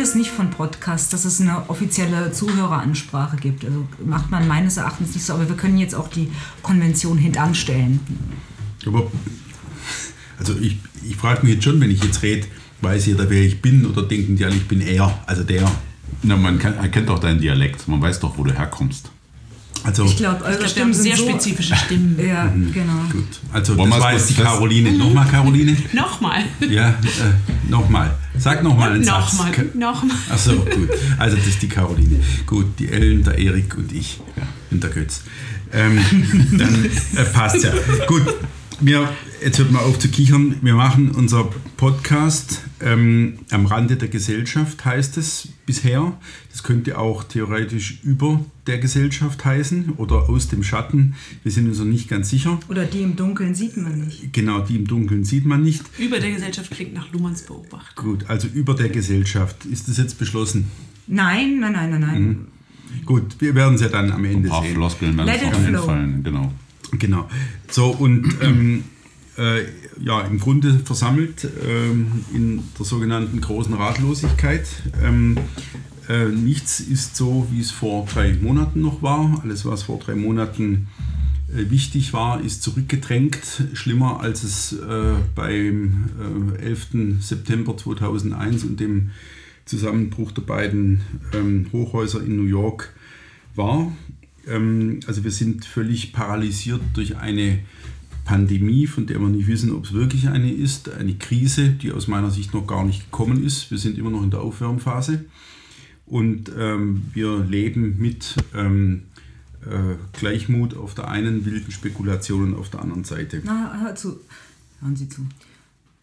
kenne das nicht von Podcasts, dass es eine offizielle Zuhöreransprache gibt. Also macht man meines Erachtens nicht so, aber wir können jetzt auch die Konvention hintanstellen. Aber also ich, ich frage mich jetzt schon, wenn ich jetzt rede, weiß jeder, wer ich bin oder denken die alle, ich bin er, also der. Na, man kann, erkennt doch deinen Dialekt, man weiß doch, wo du herkommst. Also, Ich glaube, eure Ich Stimmen sehr so, spezifische Stimmen. Ja, genau. gut. Also Wollen das war jetzt die Caroline. Nochmal Caroline? Nochmal. Ja, äh, nochmal. Sag nochmal einen Satz. Nochmal. Nochmal. Achso, gut. Also das ist die Caroline. Gut, die Ellen, der Erik und ich. Ja, und der Götz. Ähm, dann äh, passt ja. Gut, wir, jetzt hört mal auf zu kichern. Wir machen unser Podcast ähm, am Rande der Gesellschaft, heißt es bisher. Das könnte auch theoretisch über der Gesellschaft heißen oder aus dem Schatten. Wir sind uns noch nicht ganz sicher. Oder die im Dunkeln sieht man nicht. Genau, die im Dunkeln sieht man nicht. Über der Gesellschaft klingt nach Luhmanns Beobachtung. Gut, also über der Gesellschaft. Ist das jetzt beschlossen? Nein, nein, nein, nein, nein. Gut, wir werden es ja dann am Ende Ein paar sehen. Floskeln werden Let uns flow. einfallen, genau. Genau. So, und ähm, äh, ja, im Grunde versammelt ähm, in der sogenannten großen Ratlosigkeit. Ähm, äh, nichts ist so, wie es vor drei Monaten noch war. Alles, was vor drei Monaten äh, wichtig war, ist zurückgedrängt. Schlimmer als es äh, beim äh, 11. September 2001 und dem Zusammenbruch der beiden ähm, Hochhäuser in New York war. Ähm, also wir sind völlig paralysiert durch eine Pandemie, von der wir nicht wissen, ob es wirklich eine ist, eine Krise, die aus meiner Sicht noch gar nicht gekommen ist. Wir sind immer noch in der Aufwärmphase und ähm, wir leben mit ähm, äh, Gleichmut auf der einen, wilden Spekulationen auf der anderen Seite. Na, hör zu. Hören Sie zu.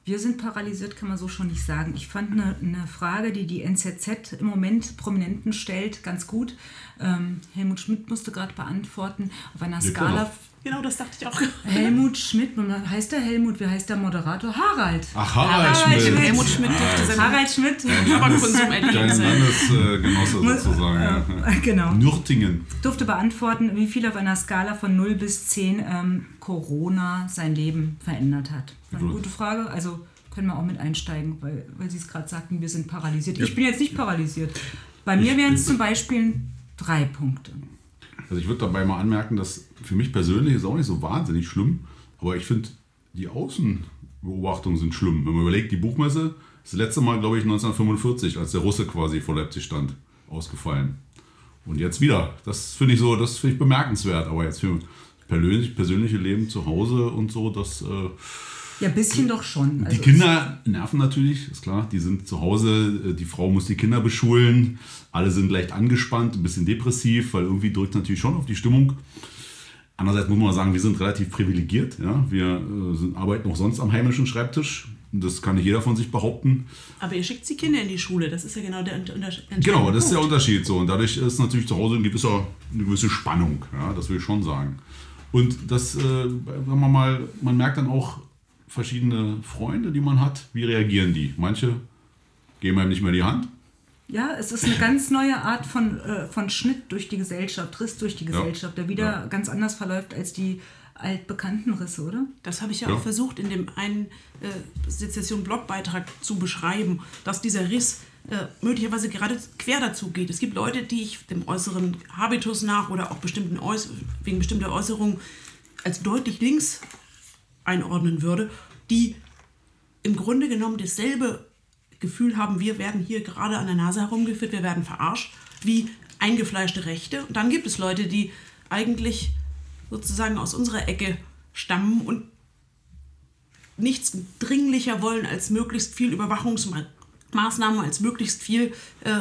Wir sind paralysiert, kann man so schon nicht sagen. Ich fand eine, eine Frage, die die NZZ im Moment Prominenten stellt, ganz gut. Ähm, Helmut Schmidt musste gerade beantworten. Auf einer Skala. Genau, das dachte ich auch. Helmut Schmidt, und heißt der Helmut? Wie heißt der Moderator? Harald. Ach, Harald Harald Schmidt. Schmidt. Helmut Schmidt dürfte sein Harald Schmidt. Dein. Landesgenosse sozusagen. Ja. Genau. Nürtingen. durfte beantworten, wie viel auf einer Skala von 0 bis 10 ähm, Corona sein Leben verändert hat. War eine Gut. gute Frage. Also können wir auch mit einsteigen, weil, weil Sie es gerade sagten, wir sind paralysiert. Ich bin jetzt nicht paralysiert. Bei mir wären es zum Beispiel drei Punkte. Also ich würde dabei mal anmerken, dass für mich persönlich ist auch nicht so wahnsinnig schlimm, aber ich finde, die Außenbeobachtungen sind schlimm. Wenn man überlegt, die Buchmesse das letzte Mal, glaube ich, 1945, als der Russe quasi vor Leipzig stand, ausgefallen. Und jetzt wieder. Das finde ich so, das finde ich bemerkenswert. Aber jetzt für persönlich, persönliche Leben zu Hause und so, das... Äh, Ja, ein bisschen doch schon. die Also Kinder nerven natürlich, ist klar. Die sind zu Hause, äh, die Frau muss die Kinder beschulen. Alle sind leicht angespannt, ein bisschen depressiv, weil irgendwie drückt natürlich schon auf die Stimmung. Andererseits muss man sagen, wir sind relativ privilegiert. Ja? Wir äh, sind, arbeiten auch sonst am heimischen Schreibtisch. Das kann nicht jeder von sich behaupten. Aber ihr schickt die Kinder in die Schule, das ist ja genau der Unter Unter Genau, das ist der. Unterschied so. Und dadurch ist natürlich zu Hause ein gewisser, eine gewisse Spannung, ja, das will ich schon sagen. Und das, äh, sagen wir mal, man merkt dann auch verschiedene Freunde, die man hat, wie reagieren die? Manche geben einem nicht mehr die Hand. ja, es ist eine ganz neue Art von, äh, von Schnitt durch die Gesellschaft, Riss durch die Gesellschaft, der wieder Ja. ganz anders verläuft als die altbekannten Risse, oder? Das habe ich ja, Ja. auch versucht, in dem einen äh, Sezession-Blogbeitrag zu beschreiben, dass dieser Riss äh, möglicherweise gerade quer dazu geht. Es gibt Leute, die ich dem äußeren Habitus nach oder auch bestimmten Äuß wegen bestimmter Äußerungen als deutlich links einordnen würde, die im Grunde genommen dasselbe Gefühl haben, wir werden hier gerade an der Nase herumgeführt, wir werden verarscht, wie eingefleischte Rechte. Und dann gibt es Leute, die eigentlich sozusagen aus unserer Ecke stammen und nichts dringlicher wollen als möglichst viel Überwachungsmaßnahmen, als möglichst viel äh,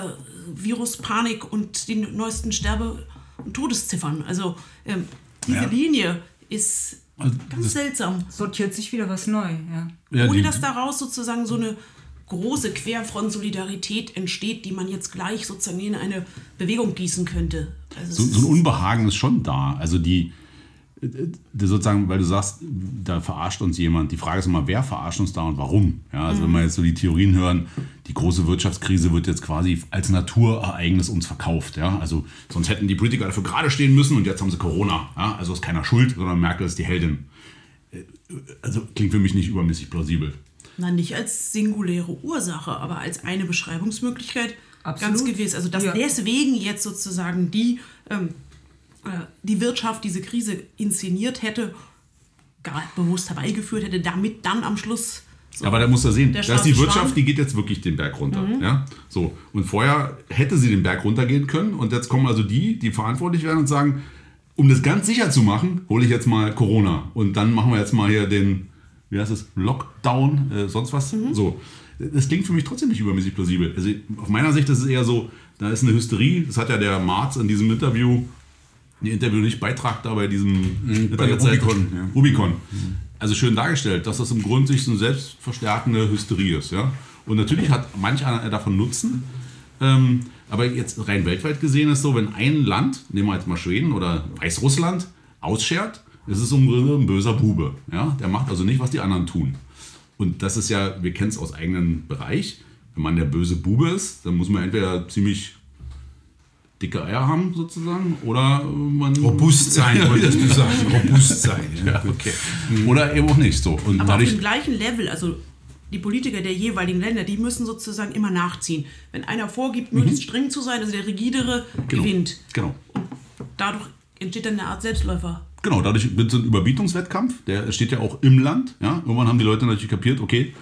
Viruspanik und die neuesten Sterbe- und Todesziffern. Also ähm, diese Ja. Linie ist Also ganz seltsam. Sortiert sich wieder was neu, ja. Ja, Ohne die- dass daraus sozusagen so eine große Querfront-Solidarität entsteht, die man jetzt gleich sozusagen in eine Bewegung gießen könnte. Also so, so ein Unbehagen ist schon da. Also die, äh, die sozusagen, weil du sagst, da verarscht uns jemand. Die Frage ist immer, wer verarscht uns da und warum? Ja, also wenn wir jetzt so die Theorien hören, die große Wirtschaftskrise wird jetzt quasi als Naturereignis uns verkauft. Ja, also sonst hätten die Politiker dafür gerade stehen müssen und jetzt haben sie Corona. Ja, also ist keiner schuld, sondern Merkel ist die Heldin. Äh, Also klingt für mich nicht übermäßig plausibel. Na, nicht als singuläre Ursache, aber als eine Beschreibungsmöglichkeit Ganz gewiss. Also dass Ja. deswegen jetzt sozusagen die, ähm, äh, die Wirtschaft diese Krise inszeniert hätte, gar bewusst herbeigeführt hätte, damit dann am Schluss. So Aber da muss er sehen, der dass die Wirtschaft, Schwan- die geht jetzt wirklich den Berg runter. Mhm. Ja? So. Und vorher hätte sie den Berg runtergehen können. Und jetzt kommen also die, die verantwortlich werden und sagen, um das ganz sicher zu machen, hole ich jetzt mal Corona. Und dann machen wir jetzt mal hier den, wie heißt es, Lockdown, äh, sonst was. Mhm. So. Das klingt für mich trotzdem nicht übermäßig plausibel. Also auf meiner Sicht ist es eher so, da ist eine Hysterie. Das hat ja der Marz in diesem Interview, nee, Interview nicht, Beitrag da bei diesem Mhm, bei Rubicon, ja. Rubicon. Also schön dargestellt, dass das im Grunde sich so eine selbstverstärkende Hysterie ist. Ja? Und natürlich hat manch einer davon Nutzen. Ähm, aber jetzt rein weltweit gesehen ist so, wenn ein Land, nehmen wir jetzt mal Schweden oder Weißrussland, ausschert, ist es im Grunde ein böser Bube. Ja? Der macht also nicht, was die anderen tun. Und das ist ja, wir kennen es aus eigenem Bereich. Wenn man der böse Bube ist, dann muss man entweder ziemlich dicke Eier haben, sozusagen, oder man. Robust sein, wolltest du sagen. Robust sein. Ja. Okay. Oder eben auch nicht so. Und Aber auf dem gleichen Level, also die Politiker der jeweiligen Länder, die müssen sozusagen immer nachziehen. Wenn einer vorgibt, möglichst streng zu sein, also der rigidere Mhm. Genau. gewinnt. Genau. Dadurch entsteht dann eine Art Selbstläufer. Genau, dadurch wird so ein Überbietungswettkampf, der steht ja auch im Land. Ja? Irgendwann haben die Leute natürlich kapiert, okay,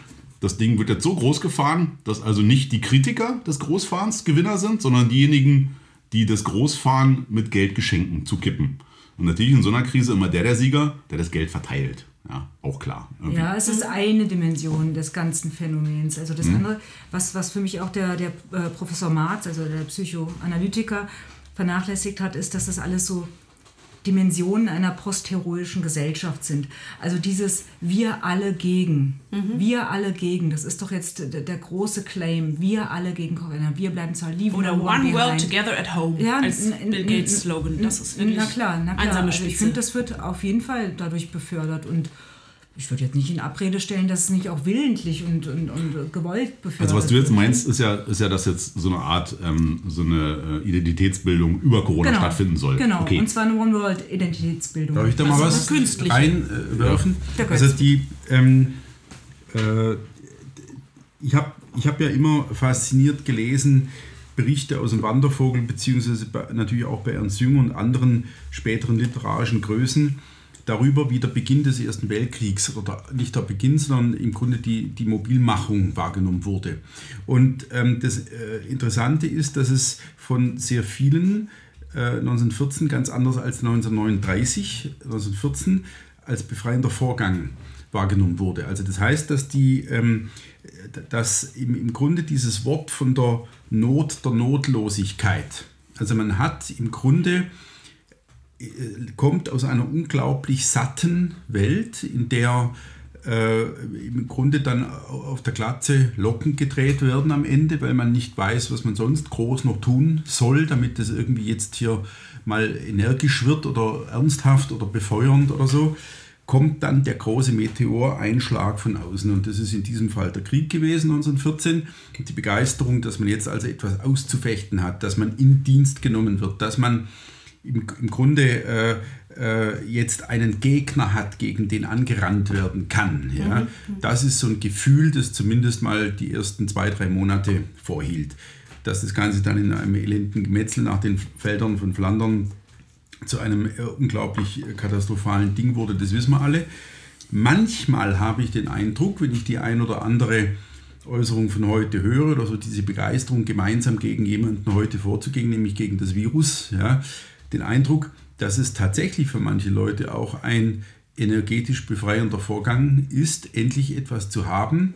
das Ding wird jetzt so groß gefahren, dass also nicht die Kritiker des Großfahrens Gewinner sind, sondern diejenigen, die das Großfahren mit Geldgeschenken zu kippen. Und natürlich in so einer Krise immer der der Sieger, der das Geld verteilt. Ja, auch klar. Irgendwie. Ja, es ist eine Dimension des ganzen Phänomens. Also das andere, was, was für mich auch der, der äh, Professor Marz, also der Psychoanalytiker, vernachlässigt hat, ist, dass das alles so Dimensionen einer postheroischen Gesellschaft sind. Also dieses Wir alle gegen. Wir alle gegen. Das ist doch jetzt der, der große Claim. Wir alle gegen Corona. Wir bleiben zwar lieben. Oder One World Together at Home Ja, als Bill Gates Slogan. Das ist wirklich na klar, na klar. einsame Also ich Spitze. finde, das wird auf jeden Fall dadurch befördert und ich würde jetzt nicht in Abrede stellen, dass es nicht auch willentlich und, und, und gewollt befördert Also was du jetzt meinst, ist ja, ist ja, dass jetzt so eine Art, ähm, so eine äh, Identitätsbildung über Corona genau, stattfinden soll. Genau, Okay. und zwar eine One-World-Identitätsbildung. Darf ich da mal Also was künstliche. reinwerfen? Ja. also die, ähm, äh, ich habe ich hab ja immer fasziniert gelesen, Berichte aus dem Wandervogel, beziehungsweise bei, natürlich auch bei Ernst Jünger und anderen späteren literarischen Größen, darüber, wie der Beginn des Ersten Weltkriegs, oder nicht der Beginn, sondern im Grunde die, die Mobilmachung wahrgenommen wurde. Und ähm, das äh, Interessante ist, dass es von sehr vielen äh, 1914 ganz anders als 1939, 1914 als befreiender Vorgang wahrgenommen wurde. Also das heißt, dass die, ähm, dass im, im Grunde dieses Wort von der Not der Notlosigkeit, also man hat im Grunde kommt aus einer unglaublich satten Welt, in der äh, im Grunde dann auf der Glatze Locken gedreht werden am Ende, weil man nicht weiß, was man sonst groß noch tun soll, damit das irgendwie jetzt hier mal energisch wird oder ernsthaft oder befeuernd oder so, kommt dann der große Meteoreinschlag von außen. Und das ist in diesem Fall der Krieg gewesen, 1914. Und die Begeisterung, dass man jetzt also etwas auszufechten hat, dass man in Dienst genommen wird, dass man im, im Grunde äh, äh, jetzt einen Gegner hat, gegen den angerannt werden kann. Ja? Das ist so ein Gefühl, das zumindest mal die ersten zwei, drei Monate vorhielt. Dass das Ganze dann in einem elenden Gemetzel nach den Feldern von Flandern zu einem äh, unglaublich äh, katastrophalen Ding wurde, das wissen wir alle. Manchmal habe ich den Eindruck, wenn ich die ein oder andere Äußerung von heute höre oder so diese Begeisterung gemeinsam gegen jemanden heute vorzugehen, nämlich gegen das Virus, ja, den Eindruck, dass es tatsächlich für manche Leute auch ein energetisch befreiender Vorgang ist, endlich etwas zu haben,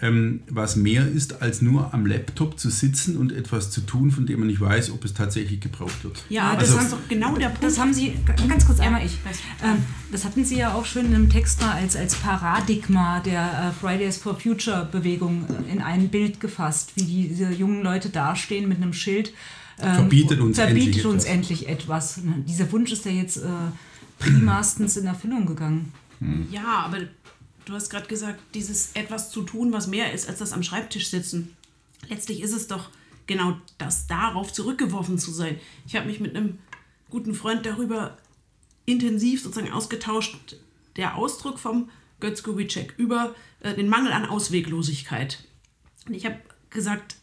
ähm, was mehr ist, als nur am Laptop zu sitzen und etwas zu tun, von dem man nicht weiß, ob es tatsächlich gebraucht wird. Ja, das haben- ist doch genau der Punkt. Das haben Sie, ganz kurz einmal ich. Ähm, das hatten Sie ja auch schön im Text mal als, als Paradigma der äh, Fridays for Future Bewegung äh, in ein Bild gefasst, wie diese jungen Leute dastehen mit einem Schild. Ähm, Verbietet uns verbietet endlich uns etwas. endlich etwas. Ne, Dieser Wunsch ist ja jetzt äh, primastens in Erfüllung gegangen. Ja, aber du hast gerade gesagt, dieses etwas zu tun, was mehr ist als das am Schreibtisch sitzen. Letztlich ist es doch genau das, darauf zurückgeworfen zu sein. Ich habe mich mit einem guten Freund darüber intensiv sozusagen ausgetauscht, der Ausdruck vom Götz Kubitschek über äh, den Mangel an Ausweglosigkeit. Und ich habe gesagt,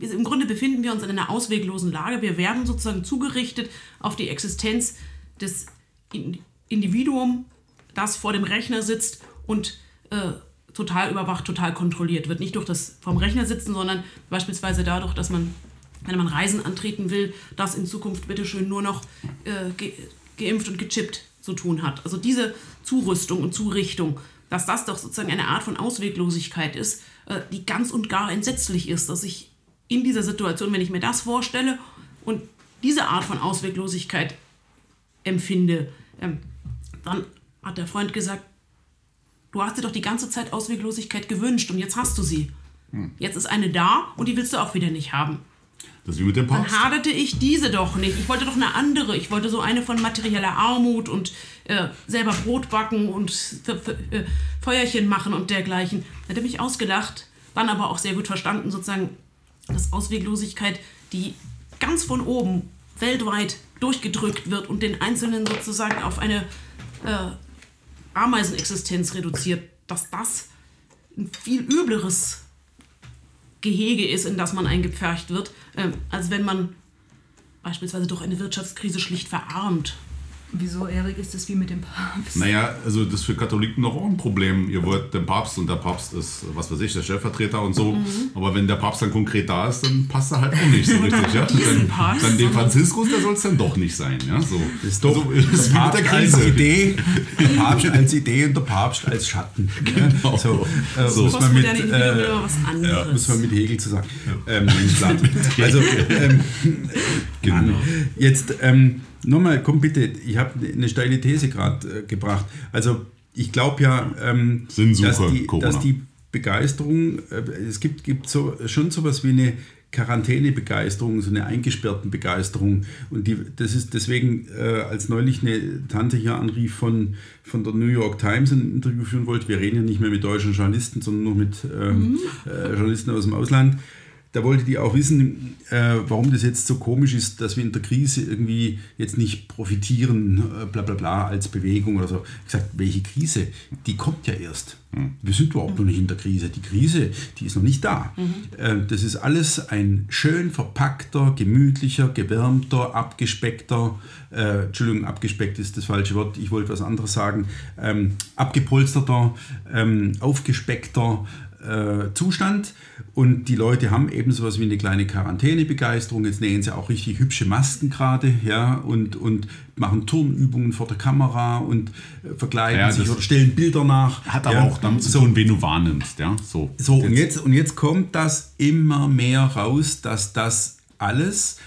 im Grunde befinden wir uns in einer ausweglosen Lage. Wir werden sozusagen zugerichtet auf die Existenz des Individuums, das vor dem Rechner sitzt und äh, total überwacht, total kontrolliert wird. Nicht durch das vom Rechner sitzen, sondern beispielsweise dadurch, dass man, wenn man Reisen antreten will, das in Zukunft bitteschön nur noch äh, ge geimpft und gechippt zu tun hat. Also diese Zurüstung und Zurichtung, dass das doch sozusagen eine Art von Ausweglosigkeit ist, äh, die ganz und gar entsetzlich ist, dass ich in dieser Situation, wenn ich mir das vorstelle und diese Art von Ausweglosigkeit empfinde, ähm, dann hat der Freund gesagt, du hast dir doch die ganze Zeit Ausweglosigkeit gewünscht und jetzt hast du sie. Hm. Jetzt ist eine da und die willst du auch wieder nicht haben. Das ist wie mit dem Papst. Dann haderte ich diese doch nicht. Ich wollte doch eine andere. Ich wollte so eine von materieller Armut und äh, selber Brot backen und äh, Feuerchen machen und dergleichen. Da hat er mich ausgelacht, dann aber auch sehr gut verstanden, sozusagen, dass Ausweglosigkeit, die ganz von oben weltweit durchgedrückt wird und den Einzelnen sozusagen auf eine äh, Ameisenexistenz reduziert, dass das ein viel übleres Gehege ist, in das man eingepfercht wird, äh, als wenn man beispielsweise durch eine Wirtschaftskrise schlicht verarmt. Wieso, Erik, ist das wie mit dem Papst? Naja, also das ist für Katholiken noch auch ein Problem. Ihr wollt den Papst und der Papst ist, was weiß ich, der Stellvertreter und so. Mhm. Aber wenn der Papst dann konkret da ist, dann passt er halt auch nicht so richtig. ja? Dann, Papst, dann den Franziskus, der soll es dann doch nicht sein. Ja? So. Das ist doch also, das ist der Krise. Als Idee, der Papst als Idee und der Papst als Schatten. Genau. So, äh, so. Muss, man mit, äh, ja, muss man mit Hegel zu sagen. Ja. Ähm, also, ähm, genau. Jetzt, ähm, nochmal, komm bitte, ich habe eine steile These gerade äh, gebracht. Also ich glaube ja, ähm, dass, die, dass, die, Begeisterung, äh, es gibt, gibt so, schon sowas wie eine Quarantänebegeisterung, so eine eingesperrten Begeisterung. Und die, das ist deswegen, äh, als neulich eine Tante hier anrief von, von der New York Times ein Interview führen wollte, wir reden ja nicht mehr mit deutschen Journalisten, sondern nur mit ähm, mhm. äh, Journalisten aus dem Ausland da wollte die auch wissen, äh, warum das jetzt so komisch ist, dass wir in der Krise irgendwie jetzt nicht profitieren, äh, bla bla bla, als Bewegung oder so. Ich gesagt, welche Krise? Die kommt ja erst. Mhm. Wir sind überhaupt noch nicht in der Krise. Die Krise, die ist noch nicht da. Mhm. Äh, das ist alles ein schön verpackter, gemütlicher, gewärmter, abgespeckter, äh, Entschuldigung, abgespeckt ist das falsche Wort, ich wollte was anderes sagen, ähm, abgepolsterter, ähm, aufgespeckter, äh, Zustand und die Leute haben eben sowas wie eine kleine Quarantänebegeisterung. Jetzt nähen sie auch richtig hübsche Masken gerade ja, und, und machen Turnübungen vor der Kamera und äh, verkleiden ja, sich oder stellen Bilder nach. Hat aber ja. auch damit zu tun, wen du wahrnimmst. Ja? So, so jetzt. Und, jetzt, und jetzt kommt das immer mehr raus, dass das alles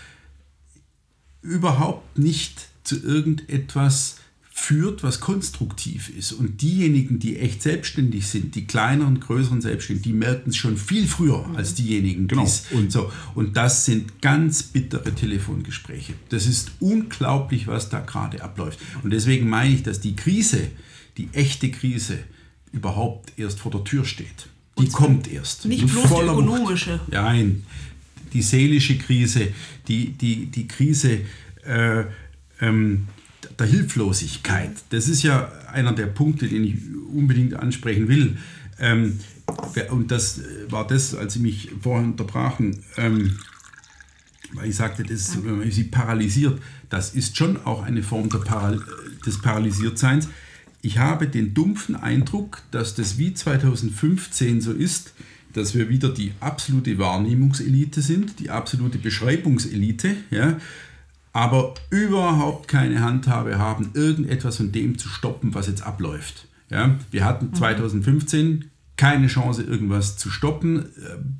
überhaupt nicht zu irgendetwas führt, was konstruktiv ist. Und diejenigen, die echt selbstständig sind, die kleineren, größeren Selbstständigen, die merken es schon viel früher mhm. als diejenigen, genau. und so. Und das sind ganz bittere Telefongespräche. Das ist unglaublich, was da gerade abläuft. Und deswegen meine ich, dass die Krise, die echte Krise, überhaupt erst vor der Tür steht. Die und kommt erst. Nicht bloß die ökonomische. Nein, die seelische Krise, die, die, die Krise äh, ähm, der Hilflosigkeit. Das ist ja einer der Punkte, den ich unbedingt ansprechen will. Ähm, und das war das, als Sie mich vorhin unterbrachen, ähm, weil ich sagte, das, wenn sie paralysiert, das ist schon auch eine Form Paral des Paralysiertseins. Ich habe den dumpfen Eindruck, dass das wie 2015 so ist, dass wir wieder die absolute Wahrnehmungselite sind, die absolute Beschreibungselite, ja, aber überhaupt keine Handhabe haben, irgendetwas von dem zu stoppen, was jetzt abläuft. Ja, wir hatten 2015 mhm. keine Chance, irgendwas zu stoppen.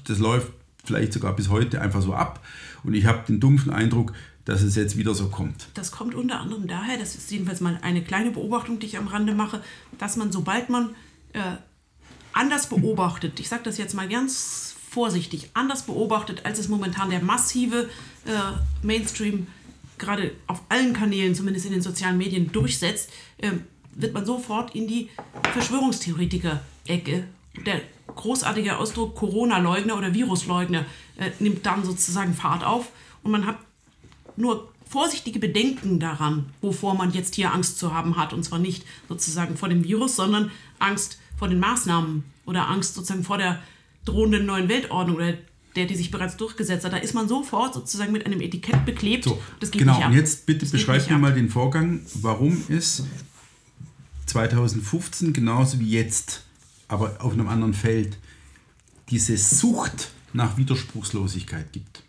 Das läuft vielleicht sogar bis heute einfach so ab. Und ich habe den dumpfen Eindruck, dass es jetzt wieder so kommt. Das kommt unter anderem daher, das ist jedenfalls mal eine kleine Beobachtung, die ich am Rande mache, dass man, sobald man äh, anders beobachtet, ich sage das jetzt mal ganz vorsichtig, anders beobachtet, als es momentan der massive äh, Mainstream gerade auf allen Kanälen, zumindest in den sozialen Medien, durchsetzt, äh, wird man sofort in die Verschwörungstheoretiker-Ecke. Der großartige Ausdruck Corona-Leugner oder Virusleugner äh, nimmt dann sozusagen Fahrt auf und man hat nur vorsichtige Bedenken daran, wovor man jetzt hier Angst zu haben hat. Und zwar nicht sozusagen vor dem Virus, sondern Angst vor den Maßnahmen oder Angst sozusagen vor der drohenden neuen Weltordnung oder der die sich bereits durchgesetzt hat. Da ist man sofort sozusagen mit einem Etikett beklebt. So, das geht genau, nicht ab. und jetzt bitte Das beschreib mir ab. mal den Vorgang, warum es 2015 genauso wie jetzt, aber auf einem anderen Feld, diese Sucht nach Widerspruchslosigkeit gibt.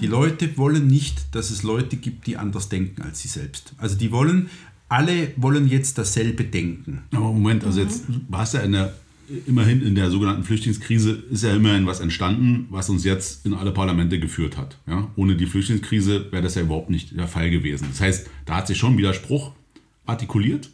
Die Leute wollen nicht, dass es Leute gibt, die anders denken als sie selbst. Also die wollen, alle wollen jetzt dasselbe denken. Aber Moment, also jetzt du hast ja in der, immerhin in der sogenannten Flüchtlingskrise ist ja immerhin was entstanden, was uns jetzt in alle Parlamente geführt hat. Ja? Ohne die Flüchtlingskrise wäre das ja überhaupt nicht der Fall gewesen. Das heißt, da hat sich schon Widerspruch artikuliert.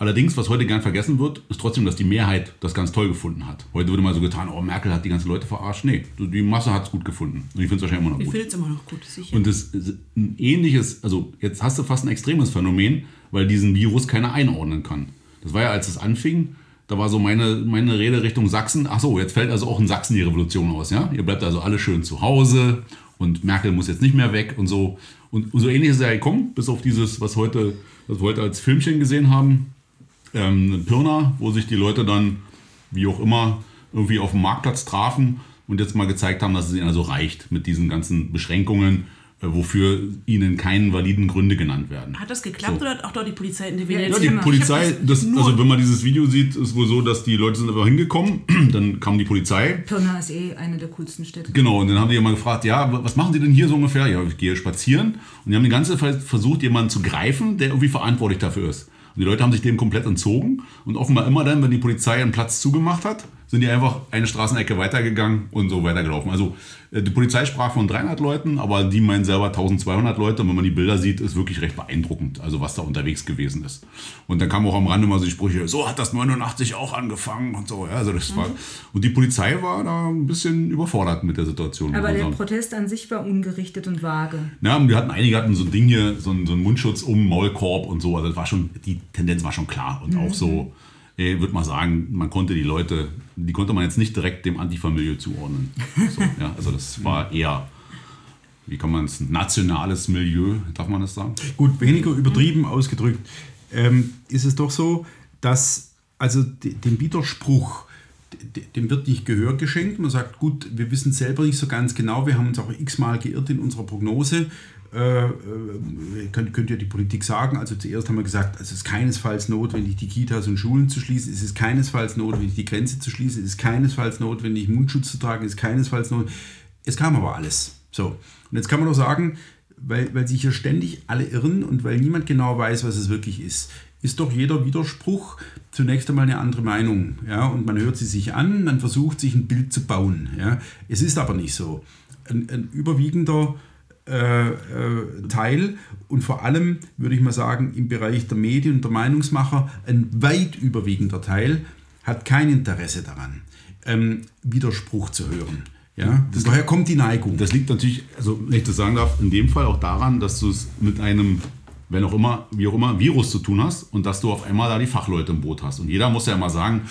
Allerdings, was heute gern vergessen wird, ist trotzdem, dass die Mehrheit das ganz toll gefunden hat. Heute wurde mal so getan, oh, Merkel hat die ganzen Leute verarscht. Nee, die Masse hat es gut gefunden. Und ich finde es wahrscheinlich immer noch Ich gut. finde es immer noch gut, sicher. Und das ist ein ähnliches, also jetzt hast du fast ein extremes Phänomen, weil diesen Virus keiner einordnen kann. Das war ja, als es anfing, da war so meine, meine Rede Richtung Sachsen. Ach so, jetzt fällt also auch in Sachsen die Revolution aus, ja? Ihr bleibt also alle schön zu Hause und Merkel muss jetzt nicht mehr weg und so. Und, und so ähnlich ist ja gekommen, bis auf dieses, was heute, was wir heute als Filmchen gesehen haben, ähm, Pirna, wo sich die Leute dann, wie auch immer, irgendwie auf dem Marktplatz trafen und jetzt mal gezeigt haben, dass es ihnen also reicht mit diesen ganzen Beschränkungen, wofür ihnen keine validen Gründe genannt werden. hat das geklappt So. oder hat auch dort die Polizei interveniert? Ja, Ja, die Thema. Polizei, das, nur- also wenn man dieses Video sieht, ist wohl so, dass die Leute sind einfach hingekommen, dann kam die Polizei, Pirna ist eh eine der coolsten Städte. Genau, und dann haben die immer gefragt, ja, was machen Sie denn hier so ungefähr? Ja, ich gehe spazieren. Und die haben die ganze Zeit versucht, jemanden zu greifen, der irgendwie verantwortlich dafür ist. Und die Leute haben sich dem komplett entzogen. Und offenbar immer dann, wenn die Polizei einen Platz zugemacht hat, sind die einfach eine Straßenecke weitergegangen und so weitergelaufen. Also äh, die Polizei sprach von 300 Leuten, aber die meinen selber 1200 Leute. Und wenn man die Bilder sieht, ist wirklich recht beeindruckend, also was da unterwegs gewesen ist. Und dann kam auch am Rande mal so die Sprüche, so hat das 89 auch angefangen und so. Ja, also das war, und die Polizei war da ein bisschen überfordert mit der Situation. Aber der. Protest an sich war ungerichtet und vage. Ja, und wir hatten einige hatten so ein Ding hier, so einen, so einen Mundschutz um Maulkorb und so. Also das war schon, die Tendenz war schon klar. Und auch so, ich würde mal sagen, man konnte die Leute, die konnte man jetzt nicht direkt dem Antifa-Milieu zuordnen. So, ja, also das war eher, wie kann man es, nationales Milieu, darf man das sagen? Gut, weniger übertrieben ausgedrückt, ähm, ist es doch so, dass also de- dem Widerspruch, de- dem wird nicht Gehör geschenkt. Man sagt, gut, wir wissen selber nicht so ganz genau, wir haben uns auch x-mal geirrt in unserer Prognose. Äh, äh, könnt, könnt ihr die Politik sagen? Also zuerst haben wir gesagt, es ist keinesfalls notwendig, die Kitas und Schulen zu schließen, es ist keinesfalls notwendig, die Grenze zu schließen, es ist keinesfalls notwendig, Mundschutz zu tragen, es ist keinesfalls notwendig. Es kam aber alles. So, und jetzt kann man doch sagen, weil, weil sich hier ständig alle irren und weil niemand genau weiß, was es wirklich ist, ist doch jeder Widerspruch zunächst einmal eine andere Meinung. Ja? Und man hört sie sich an, man versucht sich ein Bild zu bauen. Ja? Es ist aber nicht so. Ein, ein überwiegender Teil und vor allem, würde ich mal sagen, im Bereich der Medien und der Meinungsmacher, ein weit überwiegender Teil hat kein Interesse daran, ähm, Widerspruch zu hören. Ja? Das- Woher kommt die Neigung? Das liegt natürlich, also wenn ich das sagen darf, in dem Fall auch daran, dass du es mit einem, wenn auch immer, wie auch immer, Virus zu tun hast und dass du auf einmal da die Fachleute im Boot hast. Und jeder muss ja immer sagen,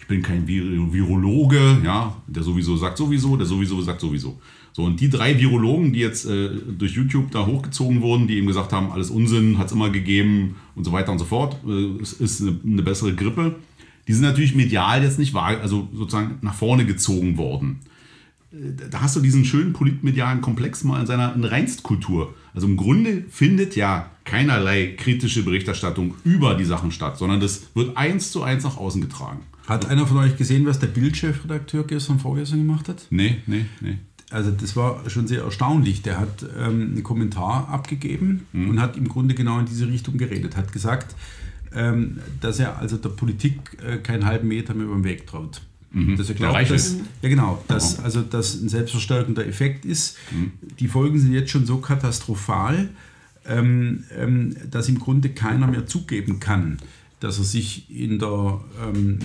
ich bin kein Vir Virologe, ja, der sowieso sagt sowieso, der sowieso sagt sowieso. So, und die drei Virologen, die jetzt äh, durch YouTube da hochgezogen wurden, die eben gesagt haben, alles Unsinn, hat es immer gegeben und so weiter und so fort, äh, es ist eine, eine bessere Grippe, die sind natürlich medial jetzt nicht wahr, also sozusagen nach vorne gezogen worden da hast du diesen schönen politmedialen Komplex mal in seiner in Reinstkultur. Also im Grunde findet ja keinerlei kritische Berichterstattung über die Sachen statt, sondern das wird eins zu eins nach außen getragen. Hat einer von euch gesehen, was der Bildchefredakteur gestern vorgestern gemacht hat? Nee, nee, nee. Also das war schon sehr erstaunlich. Der hat ähm, einen Kommentar abgegeben und hat im Grunde genau in diese Richtung geredet. Hat gesagt, ähm, dass er also der Politik äh, keinen halben Meter mehr über den Weg traut. Dass er glaubt, dass, ja genau, dass also das ein selbstverstärkender Effekt ist. Die Folgen sind jetzt schon so katastrophal, ähm, ähm, dass im Grunde keiner mehr zugeben kann, dass er sich in der, ähm,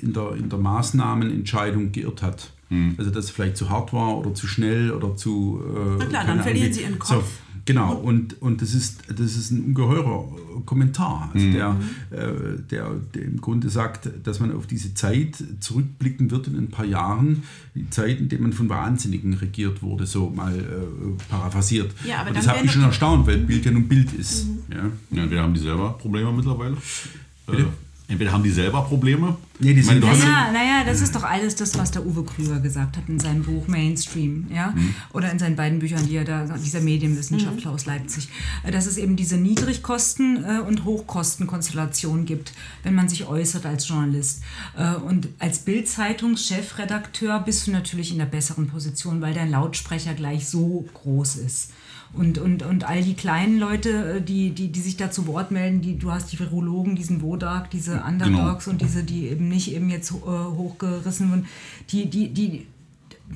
in der, in der Maßnahmenentscheidung geirrt hat. Also dass es vielleicht zu hart war oder zu schnell oder zu... Äh, Na klar, dann Ahnung verlieren sie ihren So, Kopf. genau, und, und das, ist, das ist ein ungeheurer Kommentar, also der, äh, der, der im Grunde sagt, dass man auf diese Zeit zurückblicken wird in ein paar Jahren, die Zeit, in der man von Wahnsinnigen regiert wurde, so mal äh, paraphrasiert. Ja, aber und dann das hat mich schon erstaunt, weil Bild ja nun Bild ist. Ja. Ja, wir haben die selber Probleme mittlerweile. Äh, Bitte? Entweder haben die selber Probleme. Nee, die meine, sind- Naja, naja, das ist doch alles das, was der Uwe Krüger gesagt hat in seinem Buch Mainstream, ja, oder in seinen beiden Büchern, die er da, dieser Medienwissenschaftler aus Leipzig, äh, dass es eben diese Niedrigkosten- äh, und Hochkostenkonstellation gibt, wenn man sich äußert als Journalist. Äh, Und als Bild-Zeitungs-Chefredakteur bist du natürlich in der besseren Position, weil dein Lautsprecher gleich so groß ist. Und, und, und all die kleinen Leute, äh, die, die, die sich da zu Wort melden, die, du hast die Virologen, diesen Wodak, diese Underdogs und diese, die eben nicht eben jetzt äh, hochgerissen wurden, die, die, die,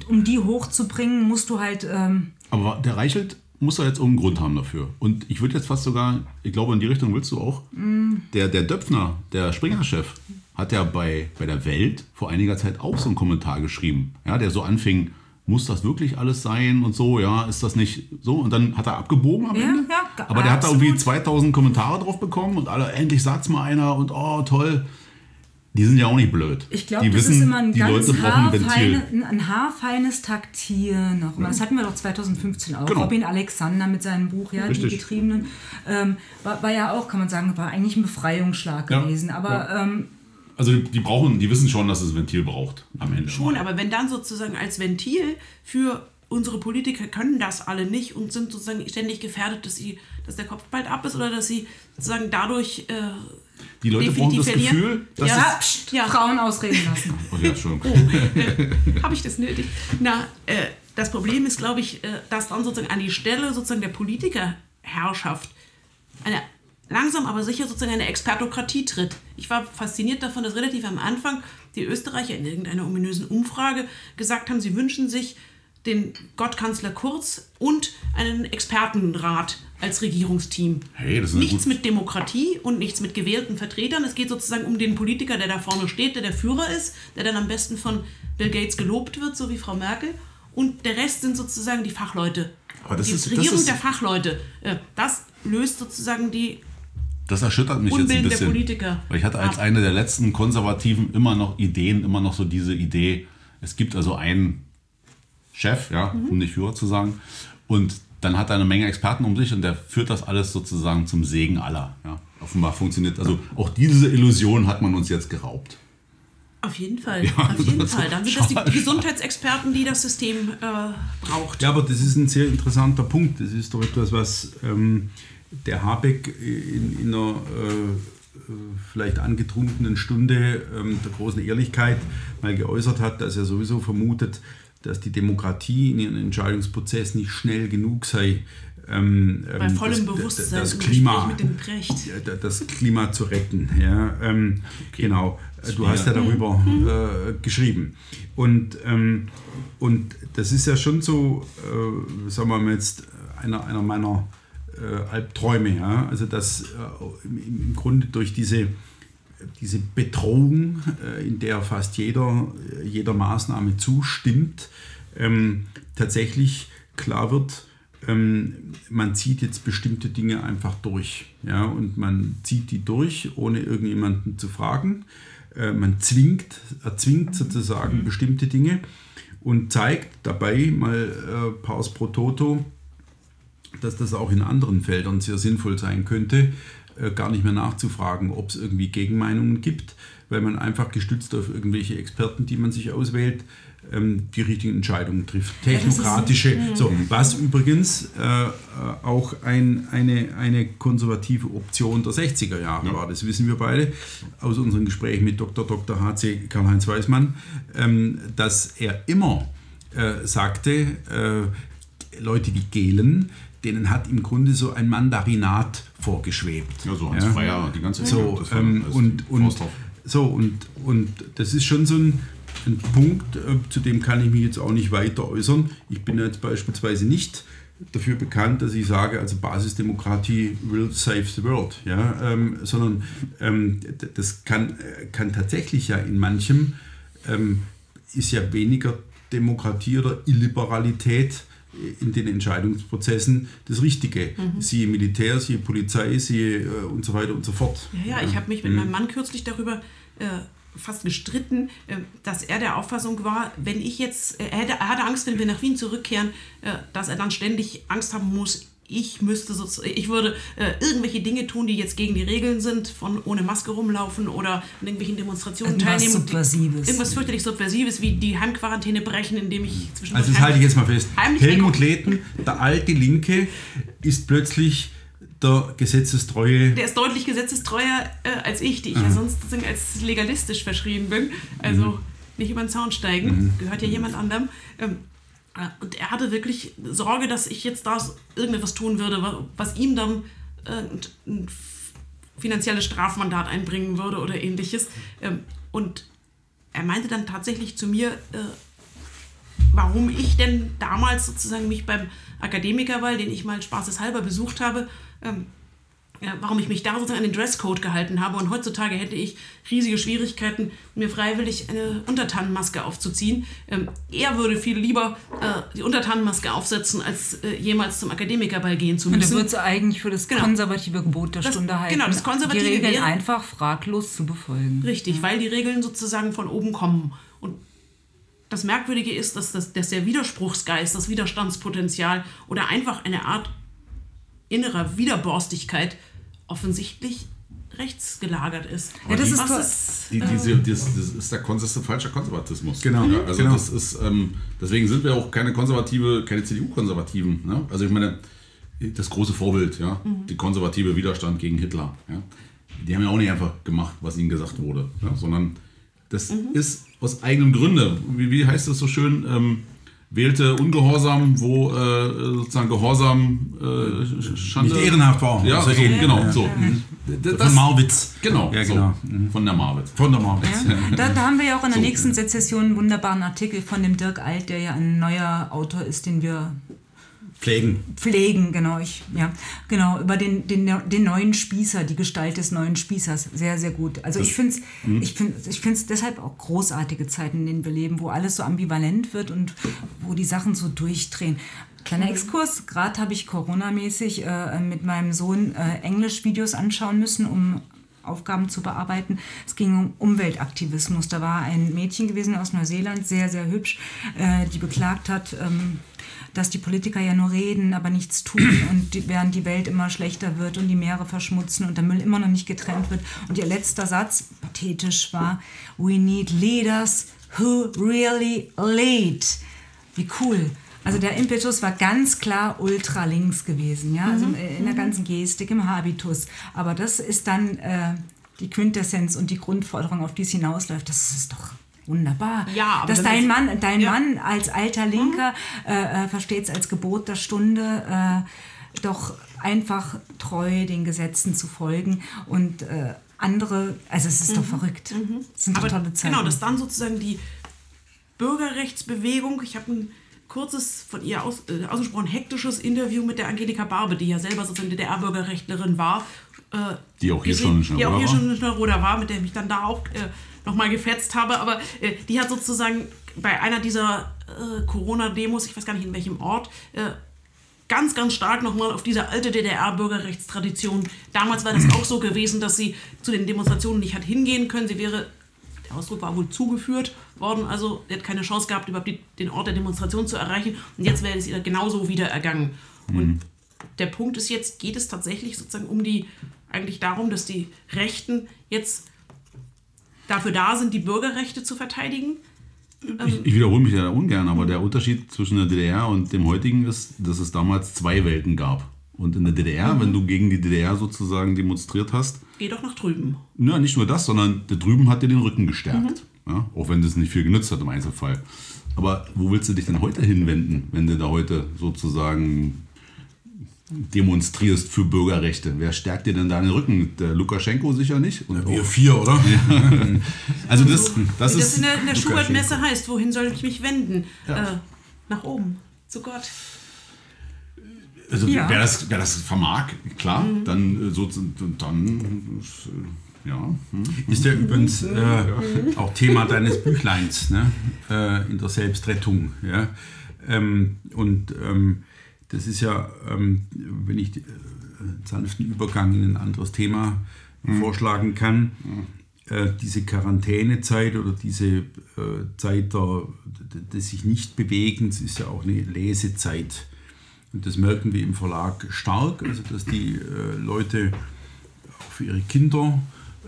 um die hochzubringen, musst du halt, ähm, Aber der Reichelt muss ja jetzt irgendeinen Grund haben dafür. Und ich würde jetzt fast sogar, ich glaube, in die Richtung willst du auch. Der, der Döpfner, der Springer-Chef, hat ja bei, bei der Welt vor einiger Zeit auch so einen Kommentar geschrieben, ja, der so anfing, muss das wirklich alles sein und so, ja, ist das nicht so? Und dann hat er abgebogen am Ja, Ende. ja, Aber der hat da irgendwie absolut. 2000 Kommentare drauf bekommen und alle, endlich sagt's mal einer und oh, toll. Die sind ja auch nicht blöd. ich glaube, die das wissen, ist immer ein die ganz Leute brauchen ein haarfeine, ein haarfeines Taktieren noch. Das hatten wir doch 2015 auch. Genau. Robin Alexander mit seinem Buch, ja, die Richtig. Getriebenen, ähm, war, war ja auch, kann man sagen, war eigentlich ein Befreiungsschlag Ja, gewesen. Aber ähm, Also die, die brauchen, die wissen schon, dass es ein Ventil braucht am Ende. Schon, aber wenn dann sozusagen als Ventil für unsere Politiker können das alle nicht und sind sozusagen ständig gefährdet, dass, sie, dass der Kopf bald ab ist oder dass sie sozusagen dadurch äh, Die Leute brauchen das definitiv verlieren. Gefühl, dass ja, pst, ja. Frauen ausreden lassen. Oh, ja, Entschuldigung. habe ich das nötig? Na, äh, das Problem ist, glaube ich, äh, dass dann sozusagen an die Stelle sozusagen der Politikerherrschaft eine langsam aber sicher sozusagen eine Expertokratie tritt. Ich war fasziniert davon, dass relativ am Anfang die Österreicher in irgendeiner ominösen Umfrage gesagt haben, sie wünschen sich den Gottkanzler Kurz und einen Expertenrat als Regierungsteam. Hey, das ist nichts mit Demokratie und nichts mit gewählten Vertretern. Es geht sozusagen um den Politiker, der da vorne steht, der der Führer ist, der dann am besten von Bill Gates gelobt wird, so wie Frau Merkel. Und der Rest sind sozusagen die Fachleute. Aber das die ist- Regierung ist- der Fachleute. Äh, Das löst sozusagen die Das erschüttert mich jetzt ein der bisschen. Politiker. Weil ich hatte als Ab. eine der letzten Konservativen immer noch Ideen, immer noch so diese Idee, es gibt also einen Chef, ja, Mhm. um nicht Führer zu sagen, und dann hat er eine Menge Experten um sich und der führt das alles sozusagen zum Segen aller. Ja. Offenbar funktioniert, also auch diese Illusion hat man uns jetzt geraubt. Auf jeden Fall. Ja, auf jeden Fall. Dann sind das die. Gesundheitsexperten, die das System äh, braucht. Ja, aber das ist ein sehr interessanter Punkt. Das ist doch etwas, was ähm, der Habeck in, in einer äh, vielleicht angetrunkenen Stunde ähm, der großen Ehrlichkeit mal geäußert hat, dass er sowieso vermutet, dass die Demokratie in ihrem Entscheidungsprozess nicht schnell genug sei. Ähm, Bei ähm, vollem das, Bewusstsein das im Klima, mit dem Precht. ja, das Klima zu retten. Ja, ähm, Genau, du hast ja darüber äh, geschrieben. Und, ähm, und das ist ja schon so, äh, sagen wir mal jetzt, einer, einer meiner äh, Albträume. Ja? Also, dass äh, im, im Grunde durch diese, diese Bedrohung, äh, in der fast jeder, jeder Maßnahme zustimmt, ähm, tatsächlich klar wird, ähm, man zieht jetzt bestimmte Dinge einfach durch. Ja, und man zieht die durch, ohne irgendjemanden zu fragen. Äh, man zwingt, erzwingt sozusagen bestimmte Dinge und zeigt dabei mal äh, pars pro toto, dass das auch in anderen Feldern sehr sinnvoll sein könnte, äh, gar nicht mehr nachzufragen, ob es irgendwie Gegenmeinungen gibt, weil man einfach gestützt auf irgendwelche Experten, die man sich auswählt, ähm, die richtigen Entscheidungen trifft. Technokratische, so, was übrigens äh, auch ein, eine, eine konservative Option der 60er Jahre war, das wissen wir beide aus unseren Gesprächen mit Dr. Dr. H.C. Karl-Heinz Weismann, ähm, dass er immer äh, sagte, äh, Leute, die gelen, denen hat im Grunde so ein Mandarinat vorgeschwebt. Ja, so Hans Ja. Freier, die ganze So, das war ähm, alles und, und, so und, und das ist schon so ein, ein Punkt, äh, zu dem kann ich mich jetzt auch nicht weiter äußern. Ich bin jetzt beispielsweise nicht dafür bekannt, dass ich sage, also Basisdemokratie will save the world, ja, ähm, sondern ähm, das kann, äh, kann tatsächlich ja in manchem ähm, ist ja weniger Demokratie oder Illiberalität in den Entscheidungsprozessen das Richtige. Siehe Militär, siehe Polizei, siehe äh, und so weiter und so fort. Ja, ja, ich habe mich Mhm. mit meinem Mann kürzlich darüber äh, fast gestritten, äh, dass er der Auffassung war, wenn ich jetzt, äh, er, hätte, er hatte Angst, wenn wir nach Wien zurückkehren, äh, dass er dann ständig Angst haben muss, ich müsste sozusagen, ich würde äh, irgendwelche Dinge tun, die jetzt gegen die Regeln sind, von ohne Maske rumlaufen oder an irgendwelchen Demonstrationen Irgendwas teilnehmen. Subversives. Irgendwas fürchterlich Subversives, wie die Heimquarantäne brechen, indem ich zwischen Also das halte ich jetzt mal fest. Helmut Lehten, der alte Linke, ist plötzlich der gesetzestreue. Der ist deutlich gesetzestreuer äh, als ich, die ich ja sonst als legalistisch verschrien bin. Also nicht über den Zaun steigen, gehört ja jemand anderem. Ähm, äh, und er hatte wirklich Sorge, dass ich jetzt da irgendetwas tun würde, wa- was ihm dann äh, ein, f- finanzielles Strafmandat einbringen würde oder ähnliches. Ähm, und er meinte dann tatsächlich zu mir, äh, warum ich denn damals sozusagen mich beim Akademikerball, den ich mal spaßeshalber besucht habe, ähm, warum ich mich da sozusagen an den Dresscode gehalten habe. Und heutzutage hätte ich riesige Schwierigkeiten, mir freiwillig eine Untertannenmaske aufzuziehen. Ähm, er würde viel lieber äh, die Untertannenmaske aufsetzen, als äh, jemals zum Akademikerball gehen zu Und müssen. wird es eigentlich für das Genau. konservative Gebot der Das- Stunde halten. genau, das konservative die Regeln wäre- einfach fraglos zu befolgen. Richtig, weil die Regeln sozusagen von oben kommen. Und das Merkwürdige ist, dass, das, dass der Widerspruchsgeist, das Widerstandspotenzial oder einfach eine Art innerer Widerborstigkeit offensichtlich rechts gelagert ist. Ja, das ist Was toll. ist Die, diese, das, das ist der konsist falscher Konservatismus. Genau, Ja, also genau. das ist, ähm, deswegen sind wir auch keine konservative, keine CDU-Konservativen. Ne? Also ich meine, das große Vorbild, ja, die konservative Widerstand gegen Hitler. Ja? Die haben ja auch nicht einfach gemacht, was ihnen gesagt wurde, ja? sondern das ist aus eigenem Gründe. Wie, wie heißt das so schön? Ähm, wählte Ungehorsam, wo äh, sozusagen Gehorsam äh, Schande. Nicht ehrenhaft war. Ja, Also so, ähnlich. genau. Ja. So. Das, Von Marwitz. Genau, Ja, so. genau. Von der Marwitz. Von der Marwitz. Ja, da, da haben wir ja auch in der So. nächsten Sezession einen wunderbaren Artikel von dem Dirk Alt, der ja ein neuer Autor ist, den wir Pflegen. pflegen, genau, ich, ja, genau, über den, den, den neuen Spießer, die Gestalt des neuen Spießers, sehr, sehr gut. Also ich finde es ich find, ich find's deshalb auch großartige Zeiten, in denen wir leben, wo alles so ambivalent wird und wo die Sachen so durchdrehen. Kleiner Exkurs, gerade habe ich Corona-mäßig äh, mit meinem Sohn äh, Englisch-Videos anschauen müssen, um Aufgaben zu bearbeiten. Es ging um Umweltaktivismus. Da war ein Mädchen gewesen aus Neuseeland, sehr, sehr hübsch, äh, die beklagt hat, ähm, dass die Politiker ja nur reden, aber nichts tun und die, während die Welt immer schlechter wird und die Meere verschmutzen und der Müll immer noch nicht getrennt wird. Und ihr letzter Satz, pathetisch, war, We need leaders who really lead. Wie cool. Also der Impetus war ganz klar ultralinks gewesen, ja, also in der ganzen Gestik, im Habitus. Aber das ist dann äh, die Quintessenz und die Grundforderung, auf die es hinausläuft. Das ist doch wunderbar. Ja, aber Dass dein Mann, dein Ja. Mann als alter Linker äh, äh, versteht es als Gebot der Stunde, äh, doch einfach treu den Gesetzen zu folgen und äh, andere, also es ist doch verrückt. Es sind doch Aber tolle Zeiten. genau, dass dann sozusagen die Bürgerrechtsbewegung, ich habe ein kurzes, von ihr aus, äh, ausgesprochen hektisches Interview mit der Angelika Barbe, die ja selber sozusagen DDR-Bürgerrechtlerin war. Äh, Die auch hier gesehen- schon in Die auch hier Schnellroda schon in Schnellroda war, mit der ich mich dann da auch äh, nochmal gefetzt habe. Aber äh, die hat sozusagen bei einer dieser äh, Corona-Demos, ich weiß gar nicht in welchem Ort, äh, ganz, ganz stark nochmal auf diese alte DDR-Bürgerrechtstradition. Damals war das auch so gewesen, dass sie zu den Demonstrationen nicht hat hingehen können. Sie wäre, der Ausdruck war wohl zugeführt worden, also sie hat keine Chance gehabt, überhaupt die, den Ort der Demonstration zu erreichen. Und jetzt wäre es ihr genauso wieder ergangen. Und der Punkt ist jetzt, geht es tatsächlich sozusagen um die, eigentlich darum, dass die Rechten jetzt dafür da sind, die Bürgerrechte zu verteidigen? Ich, ich wiederhole mich ja ungern, aber der Unterschied zwischen der DDR und dem heutigen ist, dass es damals zwei Welten gab. Und in der DDR, wenn du gegen die DDR sozusagen demonstriert hast, Geh doch nach drüben. ja, nicht nur das, sondern der drüben hat dir den Rücken gestärkt. Ja, auch wenn das nicht viel genützt hat im Einzelfall. Aber wo willst du dich denn heute hinwenden, wenn du da heute sozusagen demonstrierst für Bürgerrechte? Wer stärkt dir denn da den Rücken? Der Lukaschenko sicher nicht? Und Wir auch- vier, oder? also das, das Wie das ist in der, in der Schubert-Messe heißt, wohin soll ich mich wenden? Ja. Äh, nach oben, zu Gott. Also Ja. wer, das, wer das vermag, klar, dann äh, so dann äh, ja. hm. Ist ja übrigens äh, auch Thema deines Büchleins ne? äh, in der Selbstrettung. Ja? Ähm, und ähm, das ist ja, ähm, wenn ich die, äh, einen sanften Übergang in ein anderes Thema vorschlagen kann, äh, diese Quarantänezeit oder diese äh, Zeit der, des sich nicht Bewegens ist ja auch eine Lesezeit. Und das merken wir im Verlag stark, also dass die äh, Leute auch für ihre Kinder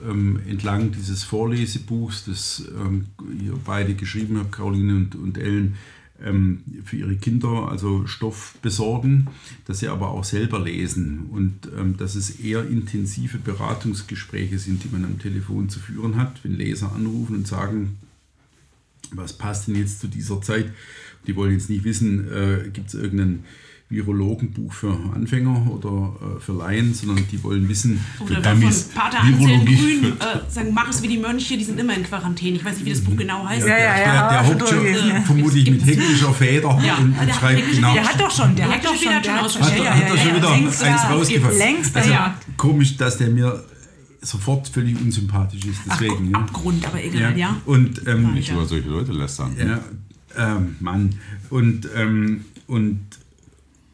ähm, entlang dieses Vorlesebuchs, das ähm, ihr beide geschrieben habt, Caroline und, und Ellen, für ihre Kinder also Stoff besorgen, dass sie aber auch selber lesen und ähm, dass es eher intensive Beratungsgespräche sind, die man am Telefon zu führen hat, wenn Leser anrufen und sagen, was passt denn jetzt zu dieser Zeit? Die wollen jetzt nicht wissen, äh, gibt es irgendeinen Virologenbuch für Anfänger oder äh, für Laien, sondern die wollen wissen, Oder von Dummies. Pater Anselm Virologie Grün äh, sagen, mach es wie die Mönche, die sind immer in Quarantäne. Ich weiß nicht, wie das Buch genau heißt. Ja, ja, der, ja, der schon hockt schon durchgelesen, ja. vermutlich mit hektischer Feder Ja, und, der und hat schreibt genau. Der hat doch schon, der Der hat doch schon, schon der hat schon Hat, er- hat er schon wieder längst eins da- rausgefasst? Längst also, ja. Komisch, dass der mir sofort völlig unsympathisch ist. Ach, Deswegen, ja. Abgrund, aber egal, ja. Und ähm, Nicht über solche Leute lästern. ja, ähm, Mann. Und, ähm, und,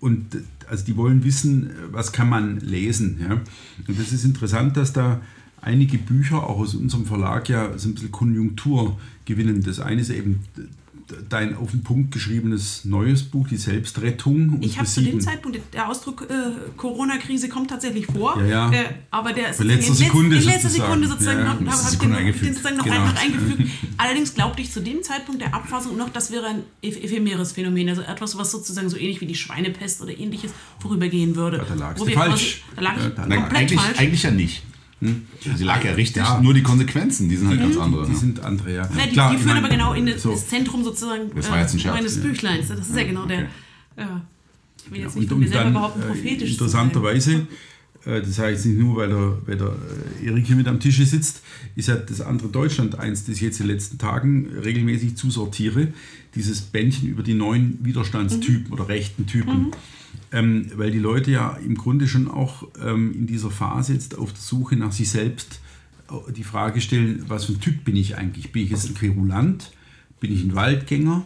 und also die wollen wissen, was kann man lesen. Ja? Und das ist interessant, dass da einige Bücher auch aus unserem Verlag ja so ein bisschen Konjunktur gewinnen. Das eine ist eben dein auf den Punkt geschriebenes neues Buch, die Selbstrettung. Ich habe zu dem. Zeitpunkt, der Ausdruck äh, Corona-Krise kommt tatsächlich vor, Ja, ja. Äh, aber der ist In letzter Sekunde in letzter sozusagen. Sekunde sozusagen Ja, noch, hab, Sekunde den, eingefügt. den sozusagen noch Genau. einfach eingefügt. Allerdings glaubte ich zu dem Zeitpunkt der Abfassung noch, das wäre ein eph- ephemeres Phänomen, also etwas, was sozusagen so ähnlich wie die Schweinepest oder ähnliches vorübergehen würde. Ja, da du wir falsch. Da lag ich komplett eigentlich, falsch. eigentlich ja nicht. Sie lag ja richtig, Ja. nur die Konsequenzen, die sind halt ganz andere. Die ne? sind andere, ja. Na, die, Klar, die führen aber genau in das, so. Zentrum sozusagen Das war jetzt ein Scherz, meines ja. Büchleins. Das ist ja genau der. Okay. Äh, ich will jetzt Und, nicht von mir und selber dann behaupten, äh, prophetisch interessanterweise, äh, das sage ich jetzt nicht nur, weil der, weil der äh, Erik hier mit am Tische sitzt, ist ja das andere Deutschland eins, das ich jetzt in den letzten Tagen regelmäßig zusortiere, dieses Bändchen über die neuen Widerstandstypen oder rechten Typen. Ähm, weil die Leute ja im Grunde schon auch ähm, in dieser Phase jetzt auf der Suche nach sich selbst äh, die Frage stellen, was für ein Typ bin ich eigentlich? Bin ich jetzt ein Querulant? Bin ich ein Waldgänger?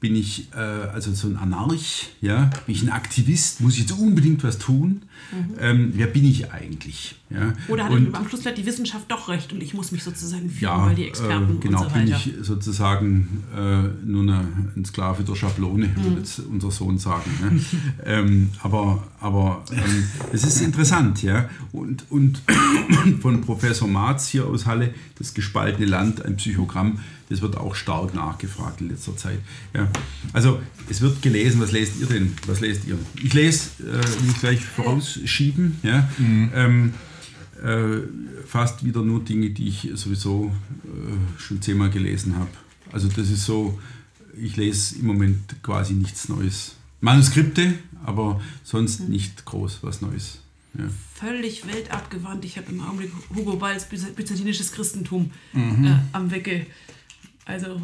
Bin ich äh, also so ein Anarch? Ja? Bin ich ein Aktivist? Muss ich jetzt unbedingt was tun? Ähm, wer bin ich eigentlich? Ja? Mhm. Oder hat Und- am Schluss hat die Wissenschaft doch recht und ich muss mich sozusagen führen, ja, weil die Experten äh, genau, und so bin weiter. ich sozusagen äh, nur eine, ein Sklave der Schablone, Mhm. würde jetzt unser Sohn sagen. Ne? ähm, aber aber ähm, es ist interessant, ja. Und, und von Professor Marz hier aus Halle, das gespaltene Land, ein Psychogramm, das wird auch stark nachgefragt in letzter Zeit. Ja. Also es wird gelesen, was lest ihr denn? Was lest ihr? Ich lese, äh, will ich vorausschieben, ja. Ähm, äh, fast wieder nur Dinge, die ich sowieso äh, schon zehnmal gelesen habe. Also das ist so, ich lese im Moment quasi nichts Neues. Manuskripte, aber sonst nicht groß was Neues. Ja. Völlig weltabgewandt. Ich habe im Augenblick Hugo Balls byza- byzantinisches Christentum Mhm. äh, am Wecke. Also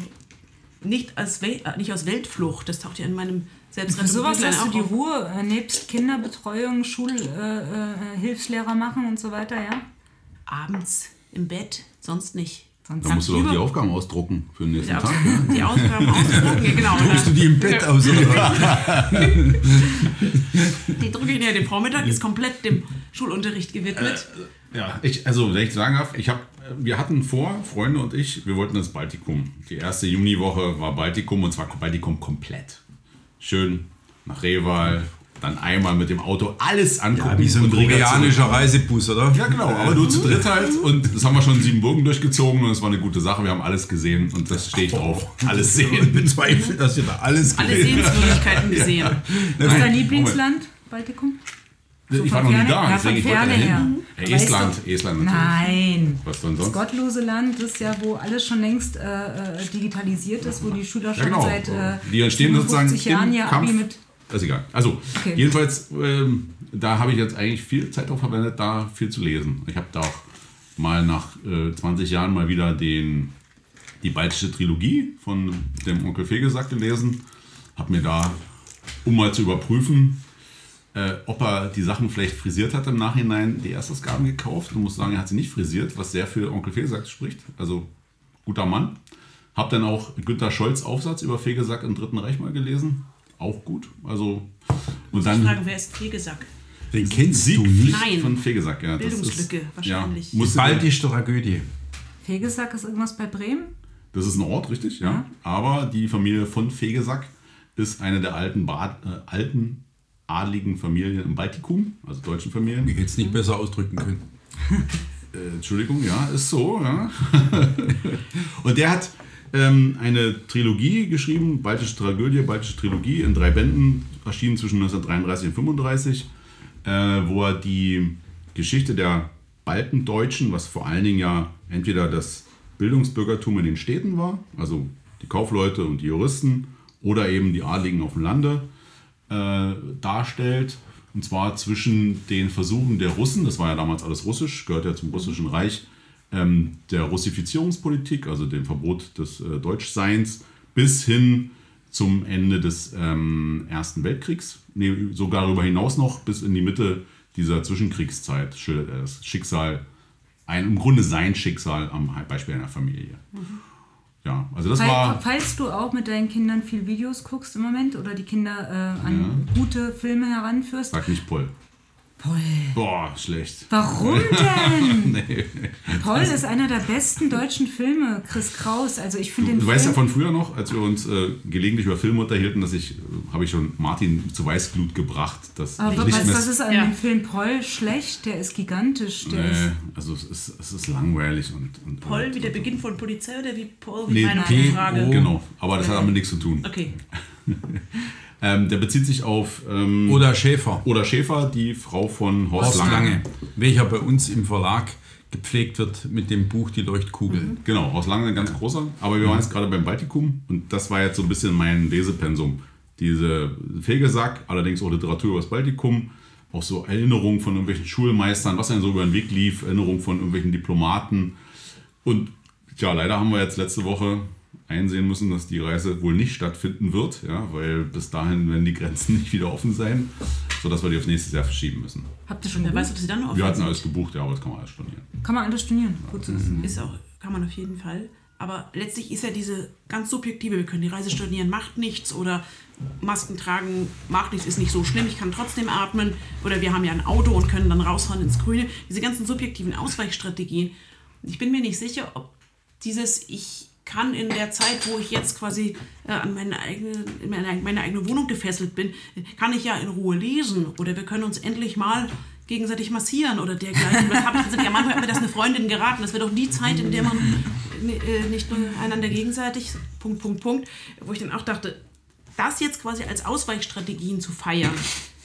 nicht, als Wel äh, nicht aus Weltflucht, das taucht ja in meinem Für sowas Selbstrettung hast du die auf. Ruhe, äh, nebst Kinderbetreuung, Schulhilfslehrer äh, äh, machen und so weiter, ja? abends im Bett, sonst nicht. Sonst Da musst du doch die Aufgaben ausdrucken für den nächsten Ja, Tag. Ne? die Ausgaben ausdrucken, ja, genau. Druckst du die im Bett aus? Die drucke ich ja, der Vormittag ist komplett dem Schulunterricht gewidmet. Ja, ich, also wenn ich sagen darf, ich hab, wir hatten vor, Freunde und ich, wir wollten ins Baltikum. Die erste Juniwoche war Baltikum und zwar Baltikum komplett. Schön nach Reval, dann einmal mit dem Auto alles angucken. Ja, wie so ein koreanischer. Reisebus, oder? Ja, genau, aber nur zu dritt halt. Und das haben wir schon sieben Burgen durchgezogen und es war eine gute Sache. Wir haben alles gesehen und das steht drauf. Alles Ich sehen. bezweifle, dass ihr da alles Alle gesehen habt. Sehenswürdigkeiten gesehen. Was ist dein Lieblingsland, Baltikum? Ich war noch nie da, ja, deswegen von ich wollte her. Ja, Weißt Estland, du- Estland natürlich. Nein. Was denn Das sonst? gottlose Land ist ja, wo alles schon längst äh, äh, digitalisiert ist, wo die Schüler Ja, schon genau. seit äh, die entstehen sozusagen 50 Jahren Kampf. Abi mit. Ist egal. Also, Okay. jedenfalls, ähm, da habe ich jetzt eigentlich viel Zeit drauf verwendet, da viel zu lesen. Ich habe da auch mal nach äh, 20 Jahren mal wieder den, die baltische Trilogie von dem Onkel Fegesack gelesen. Habe mir da, um mal zu überprüfen, äh, ob er die Sachen vielleicht frisiert hat im Nachhinein, die Erstausgaben gekauft und muss sagen, er hat sie nicht frisiert, was sehr für Onkel Fegesack spricht. Also guter Mann. Hab dann auch Günter Scholz Aufsatz über Fegesack im Dritten Reich mal gelesen. Auch gut. Also und Ich dann frage, wer ist Fegesack? Den kennst du nicht? Nein. von Fegesack, ja. das Bildungslücke, ist, wahrscheinlich. Ja, Baltische Tragödie. Fegesack ist irgendwas bei Bremen? Das ist ein Ort, richtig, ja. Aber die Familie von Fegesack ist eine der alten, Bad, äh, alten adligen Familien im Baltikum, also deutschen Familien. Ich hätte es nicht besser ausdrücken können. Äh, Entschuldigung, ja, ist so. Ja. und der hat ähm, eine Trilogie geschrieben, Baltische Tragödie, Baltische Trilogie, in drei Bänden, erschienen zwischen 1933 und 1935, äh, wo er die Geschichte der Baltendeutschen, was vor allen Dingen ja entweder das Bildungsbürgertum in den Städten war, also die Kaufleute und die Juristen, oder eben die Adligen auf dem Lande, äh, darstellt. Und zwar zwischen den Versuchen der Russen, das war ja damals alles russisch, gehört ja zum russischen Reich, ähm, der Russifizierungspolitik, also dem Verbot des äh, Deutschseins, bis hin zum Ende des ähm, Ersten Weltkriegs, nee, sogar darüber hinaus noch bis in die Mitte dieser Zwischenkriegszeit schildert er das Schicksal, ein, im Grunde sein Schicksal am Beispiel einer Familie. Ja, also das Fall- war. Falls du auch mit deinen Kindern viel Videos guckst im Moment oder die Kinder äh, an gute Filme heranführst. Sag nicht Poll. Paul, Boah, schlecht. warum denn? Nee. Paul ist einer der besten deutschen Filme, Chris Kraus. Also ich finde den Du weißt ja Film, von früher noch, als wir uns äh, gelegentlich über Filme unterhielten, dass ich, äh, habe ich schon Martin zu Weißglut gebracht. Dass aber ich mehr, was ist an Ja. dem Film Paul schlecht? Der ist gigantisch. Der ist, Nee, also es ist, es ist langweilig und. und Paul wie und, der Beginn von Polizei oder wie Paul wie Nee, meine P- Frage? Genau, aber das hat damit nichts zu tun. Okay. Ähm, der bezieht sich auf ähm, Oder Schäfer. Oder Schäfer, die Frau von Horst, Horst Lange. Lange, welcher bei uns im Verlag gepflegt wird mit dem Buch Die Leuchtkugel. Genau, Horst Lange ein ganz großer. Aber wir waren jetzt gerade beim Baltikum und das war jetzt so ein bisschen mein Lesepensum. Diese Fegesack, allerdings auch Literatur über das Baltikum, auch so Erinnerungen von irgendwelchen Schulmeistern, was dann so über den Weg lief, Erinnerungen von irgendwelchen Diplomaten. Und ja, leider haben wir jetzt letzte Woche einsehen müssen, dass die Reise wohl nicht stattfinden wird, ja, weil bis dahin werden die Grenzen nicht wieder offen sein, sodass wir die aufs nächste Jahr verschieben müssen. habt ihr schon Wer weiß, ob sie dann noch Wir offen hatten sind. alles gebucht, ja, aber das kann man alles stornieren. Kann man alles stornieren. Gut zu wissen. Ist auch, kann man auf jeden Fall. Aber letztlich ist ja diese ganz subjektive, wir können die Reise stornieren, macht nichts oder Masken tragen, macht nichts, ist nicht so schlimm, ich kann trotzdem atmen oder wir haben ja ein Auto und können dann rausfahren ins Grüne. Diese ganzen subjektiven Ausweichstrategien. Ich bin mir nicht sicher, ob dieses Ich kann in der Zeit, wo ich jetzt quasi äh, an meine eigene, in meine, meine eigene Wohnung gefesselt bin, kann ich ja in Ruhe lesen oder wir können uns endlich mal gegenseitig massieren oder dergleichen. Das hab ich ja, manchmal hat mir das eine Freundin geraten. Das wäre doch die Zeit, in der man äh, nicht nur einander gegenseitig, Punkt, Punkt, Punkt, wo ich dann auch dachte, das jetzt quasi als Ausweichstrategien zu feiern.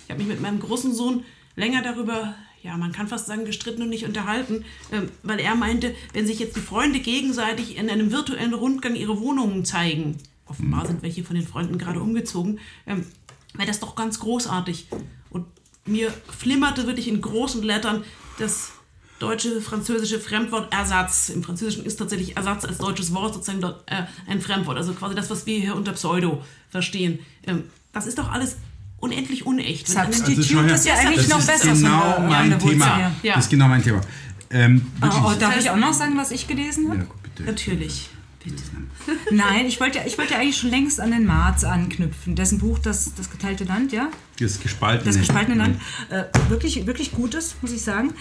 Ich habe mich mit meinem großen Sohn länger darüber, ja, man kann fast sagen, gestritten und nicht unterhalten, ähm, weil er meinte, wenn sich jetzt die Freunde gegenseitig in einem virtuellen Rundgang ihre Wohnungen zeigen, offenbar sind welche von den Freunden gerade umgezogen, ähm, wäre das doch ganz großartig. Und mir flimmerte wirklich in großen Lettern das deutsche, französische Fremdwort Ersatz. Im Französischen ist tatsächlich Ersatz als deutsches Wort sozusagen dort, äh, ein Fremdwort. Also quasi das, was wir hier unter Pseudo verstehen. Ähm, das ist doch alles unendlich unecht. Substitute schau her, ist ja eigentlich noch das besser. ist von genau von mein Thema. Ja. Das ist genau mein Thema. Ähm, wirklich. Oh, darf ich auch noch sagen, was ich gelesen habe? ja, bitte. Natürlich. Bitte. Nein, ich wollte, ich wollte eigentlich schon längst an den Marz anknüpfen. Dessen Buch, das, das geteilte Land, ja? Das gespaltene. Das gespaltene Land. Äh, wirklich, wirklich Gutes, muss ich sagen.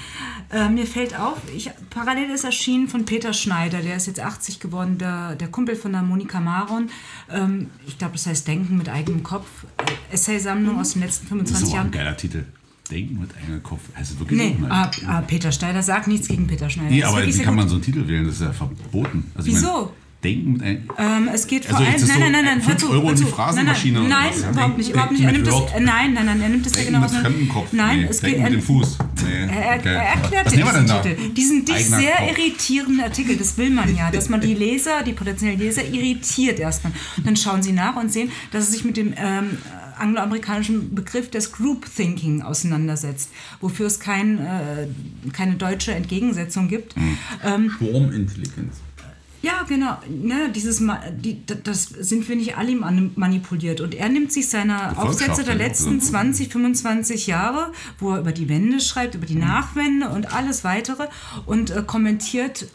Äh, mir fällt auf, ich, parallel ist erschienen von Peter Schneider, der ist jetzt 80 geworden, der, der Kumpel von der Monika Maron. Ähm, ich glaube, das heißt Denken mit eigenem Kopf. Äh, Essaysammlung aus den letzten Das ist 25 aber ein Jahren. geiler Titel. Denken mit eigenem Kopf. Heißt wirklich Nee, ah, ah, Peter Schneider sagt nichts gegen Peter Schneider. Nee, aber wie kann gut. man so einen Titel wählen? Das ist ja verboten. Also Wieso? Denken mit. Ähm, es geht vor Also allem. Nein, nein, nein, nein. hör fünf zu, Euro hör in die. Phrasenmaschine Nein, nein, nein überhaupt nicht. Überhaupt nicht. Er nimmt das, äh, nein, nein, nein, er nimmt das Denken genau mit auseinander. fremdem Kopf. Nein, nee. es Denken geht mit er, dem Fuß. Nee. er, okay. er erklärt dir diesen? Titel. Diesen dich sehr Kopf. irritierenden Artikel, das will man ja, dass man die Leser, die potenziellen Leser irritiert erstmal. Und dann schauen sie nach und sehen, dass es sich mit dem ähm, angloamerikanischen Begriff des Group Thinking auseinandersetzt, wofür es kein, äh, keine deutsche Entgegensetzung gibt. Mhm. Ähm, Wurmintelligenz. Ja, genau. Ne, dieses, Ma- die, das sind wir nicht alle mani- manipuliert. Und er nimmt sich seiner Aufsätze der ja, letzten 20, 25 Jahre, wo er über die Wende schreibt, über die Nachwende und alles weitere und äh, kommentiert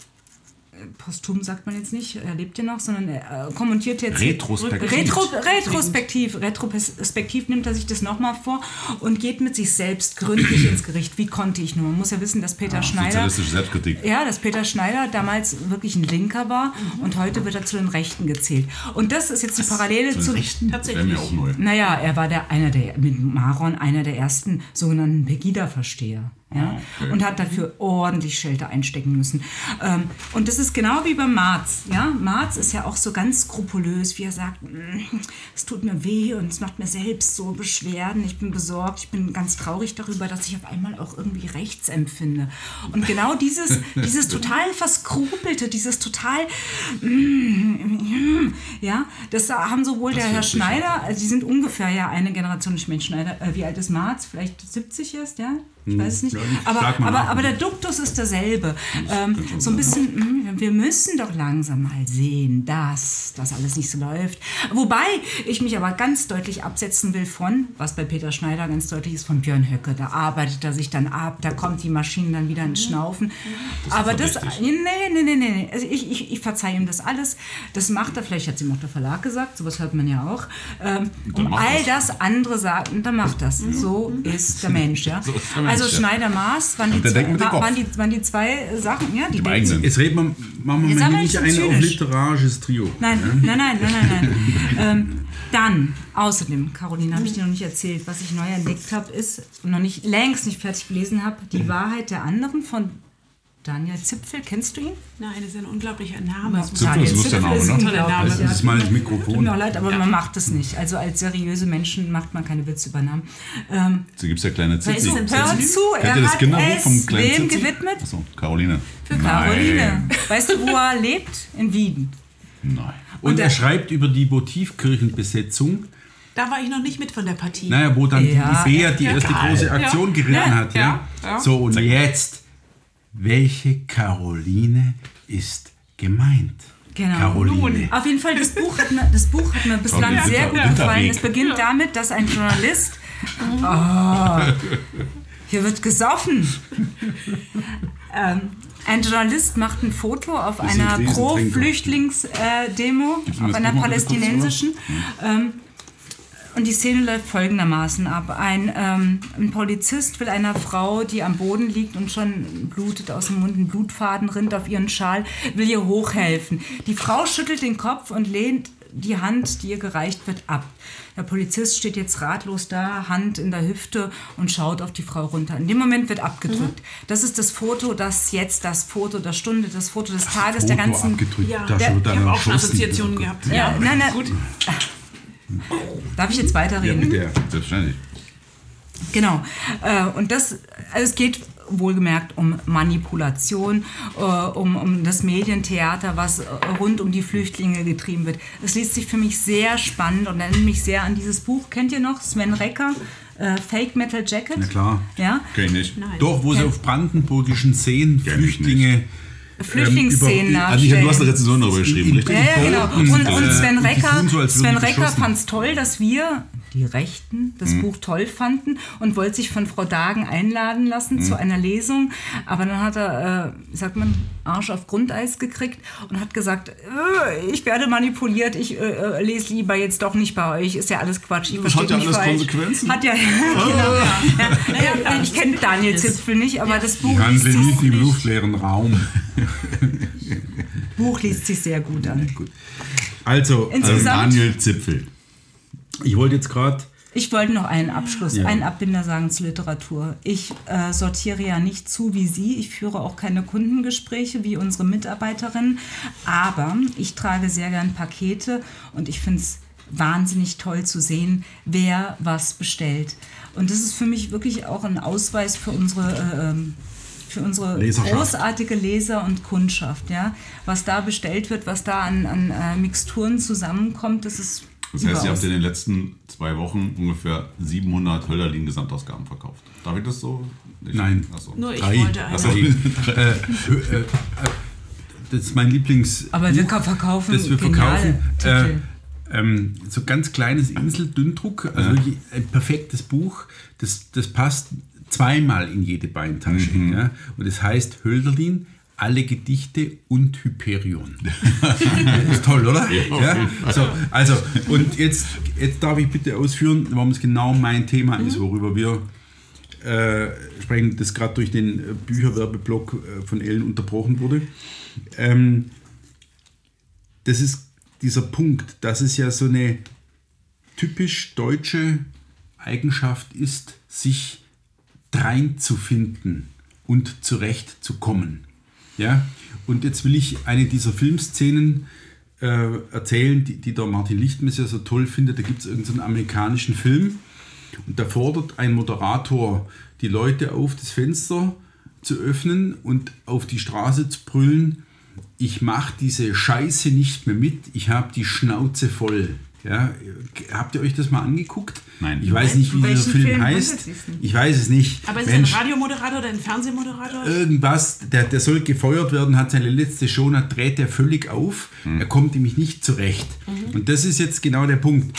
posthum sagt man jetzt nicht, er lebt ja noch, sondern er äh, kommentiert jetzt. Retrospektiv. Retro, retrospektiv. Retrospektiv nimmt er sich das nochmal vor und geht mit sich selbst gründlich ins Gericht. Wie konnte ich nur? Man muss ja wissen, dass Peter Schneider. Sozialistische Selbstkritik. Ja, dass Peter Schneider damals wirklich ein Linker war und heute wird er zu den Rechten gezählt. Und das ist jetzt die Parallele Zu zu. den Rechten? Tatsächlich. Wäre mir auch neu. Naja, er war der, einer der, mit Maron einer der ersten sogenannten Pegida-Versteher. Ja? Okay. Und hat dafür ordentlich Schelte einstecken müssen. Ähm, und das ist genau wie beim Marz. Ja? Marz ist ja auch so ganz skrupulös, wie er sagt, "Mm, es tut mir weh und es macht mir selbst so Beschwerden. Ich bin besorgt, ich bin ganz traurig darüber, dass ich auf einmal auch irgendwie rechts empfinde. Und genau dieses, dieses total verskrupelte, dieses total, mm, ja, das haben sowohl der Herr Schneider, also die sind ungefähr ja eine Generation, ich meine Schneider, äh, wie alt ist Marz? Vielleicht 70 erst, ja? Ich weiß es nicht. ich Aber, aber, aber der Duktus ist derselbe. Ähm, so ein bisschen, mm, wir müssen doch langsam mal sehen, dass das alles nicht so läuft. Wobei ich mich aber ganz deutlich absetzen will von, was bei Peter Schneider ganz deutlich ist, von Björn Höcke. Da arbeitet er sich dann ab, da kommt die Maschine dann wieder ins Schnaufen. aber das, verdächtig. nee, nee, nee, nee, nee. Also ich, ich, ich verzeihe ihm das alles. Das macht er, vielleicht hat es ihm auch der Verlag gesagt, sowas hört man ja auch. Ähm, und all er's. das andere sagt, und dann macht das. So ist der Mensch, ja. So ist der Mensch, also ja. Schneider-Maas waren, die zwei- waren, die, waren die zwei Sachen, ja, die denken- eigenen. Jetzt reden wir, machen wir Jetzt mal nicht ein auf literarisches Trio. Nein, nein, nein, nein, nein, nein. ähm, dann, außerdem, Caroline, habe ich dir noch nicht erzählt, was ich neu entdeckt habe, ist, und noch nicht, längst nicht fertig gelesen habe, Die Wahrheit der anderen von Daniel Zipfel. Kennst du ihn? Nein, das ist ein unglaublicher Name. Das muss Zipfel ist ein lustiger Name, ist ne? ein Toller Name. Das ist mal das Mikrofon. Tut mir leid, aber man macht das nicht. Also als seriöse Menschen macht man keine Witze über Namen. Ähm, So gibt es ja kleine du, hör zu, er ihr das hat Kinderbuch es vom kleinen wem Zitzi? gewidmet? Achso, Caroline. für Caroline. Nein. Weißt du, wo er lebt? In Wien. Nein. Und, Und er schreibt über die Motivkirchenbesetzung, Da war ich noch nicht mit von der Partie. naja, wo dann Ja, die Bea die ja, erste geil. große Aktion Ja, geritten ja, hat. Ja? ja, ja. So, und jetzt, welche Caroline ist gemeint? Genau. Caroline. Auf jeden Fall, das Buch hat mir, das Buch hat mir bislang Winter- sehr gut gefallen. Es beginnt damit, dass ein Journalist. Oh, hier wird gesoffen. ähm, ein Journalist macht ein Foto auf einer. Pro-Flüchtlings-Demo, denn auf einer palästinensischen. Ähm, und die Szene läuft folgendermaßen ab. Ein, ähm, ein Polizist will einer Frau, die am Boden liegt und schon blutet aus dem Mund, ein Blutfaden rinnt auf ihren Schal, will ihr hochhelfen. Die Frau schüttelt den Kopf und lehnt die Hand, die ihr gereicht wird, ab. Der Polizist steht jetzt ratlos da, Hand in der Hüfte und schaut auf die Frau runter. In dem Moment wird abgedrückt. Das ist das Foto, das jetzt, das Foto der Stunde, das Foto des Tages, der Foto ganzen abgedrückt. Ja, da der- Ich habe dann auch schon. Assoziationen gehabt. Ja, nein, nein. Gut. Darf ich jetzt Ja, weiterreden? bitte. Selbstverständlich. Genau. Äh, und das, also es geht wohlgemerkt um Manipulation, äh, um, um das Medientheater, was äh, rund um die Flüchtlinge getrieben wird. Es liest sich für mich sehr spannend und erinnert mich sehr an dieses Buch. Kennt ihr noch? Sven Recker, äh, Fake Metal Jacket? Na klar. Ja? Kenn ich nicht. Nein. Doch, wo sie Kennt- auf brandenburgischen Seen Flüchtlinge. Flüchtlingsszenen ähm, über- Also habe du hast eine nachstellen. Rezension darüber geschrieben, richtig? Ja, ja, genau. Und, Und, Sven Recker, so, Sven Recker fand es toll, dass wir, die Rechten, das Mhm. Buch toll fanden und wollte sich von Frau Dagen einladen lassen Mhm. zu einer Lesung. Aber dann hat er, äh, wie sagt man, Arsch auf Grundeis gekriegt und hat gesagt, äh, ich werde manipuliert, ich äh, äh, lese lieber jetzt doch nicht bei euch, ist ja alles Quatsch. Ich Das hat verstehe ja mich alles falsch. Konsequenzen. Hat ja, genau. Ja, ja, ich kenne Daniel Zipfel nicht, aber das Buch Handel liest, im luftleeren Raum. Buch liest sich sehr gut an. Gut. Also, Insgesamt- Also Daniel Zipfel. Ich wollte jetzt gerade. Ich wollte noch einen Abschluss, Ja. einen Abbinder sagen zur Literatur. Ich äh, sortiere ja nicht zu wie Sie. Ich führe auch keine Kundengespräche wie unsere Mitarbeiterinnen. Aber ich trage sehr gern Pakete und ich finde es wahnsinnig toll zu sehen, wer was bestellt. Und das ist für mich wirklich auch ein Ausweis für unsere. Äh, ähm, für unsere großartige Leser- und Kundschaft, ja. Was da bestellt wird, was da an, an äh, Mixturen zusammenkommt, das ist Das heißt, ihr habt in den letzten zwei Wochen ungefähr 700 Hölderlin-Gesamtausgaben verkauft. Darf ich das so? Ich, Nein. Achso. Nur ich Drei. wollte eine. Achso. äh, äh, äh, das ist mein Lieblings. Aber wir verkaufen das wir verkaufen. Äh, ähm, so ganz kleines Insel-Dünndruck, also wirklich ein perfektes Buch. Das, das passt zweimal in jede Beintasche. Mhm. Ja? Und das heißt Hölderlin, alle Gedichte und Hyperion. ist toll, oder? Ja, so, also, und jetzt, jetzt darf ich bitte ausführen, warum es genau mein Thema ist, worüber wir äh, sprechen, das gerade durch den Bücherwerbeblock äh, von Ellen unterbrochen wurde. Ähm, das ist dieser Punkt, dass es ja so eine typisch deutsche Eigenschaft ist, sich dreinzufinden und zurechtzukommen. Ja? Und jetzt will ich eine dieser Filmszenen äh, erzählen, die, die der Martin Lichtmesser so toll findet. Da gibt es irgendeinen amerikanischen Film und da fordert ein Moderator die Leute auf, das Fenster zu öffnen und auf die Straße zu brüllen, ich mache diese Scheiße nicht mehr mit, ich habe die Schnauze voll. Ja, habt ihr euch das mal angeguckt? Nein. Ich weiß nicht, wie Welchen dieser Film, Film heißt. Ich weiß es nicht. Aber ist Mensch, es ein Radiomoderator oder ein Fernsehmoderator? irgendwas, der, der soll gefeuert werden, hat seine letzte Show, dann dreht er völlig auf. Er kommt nämlich nicht zurecht. Und das ist jetzt genau der Punkt.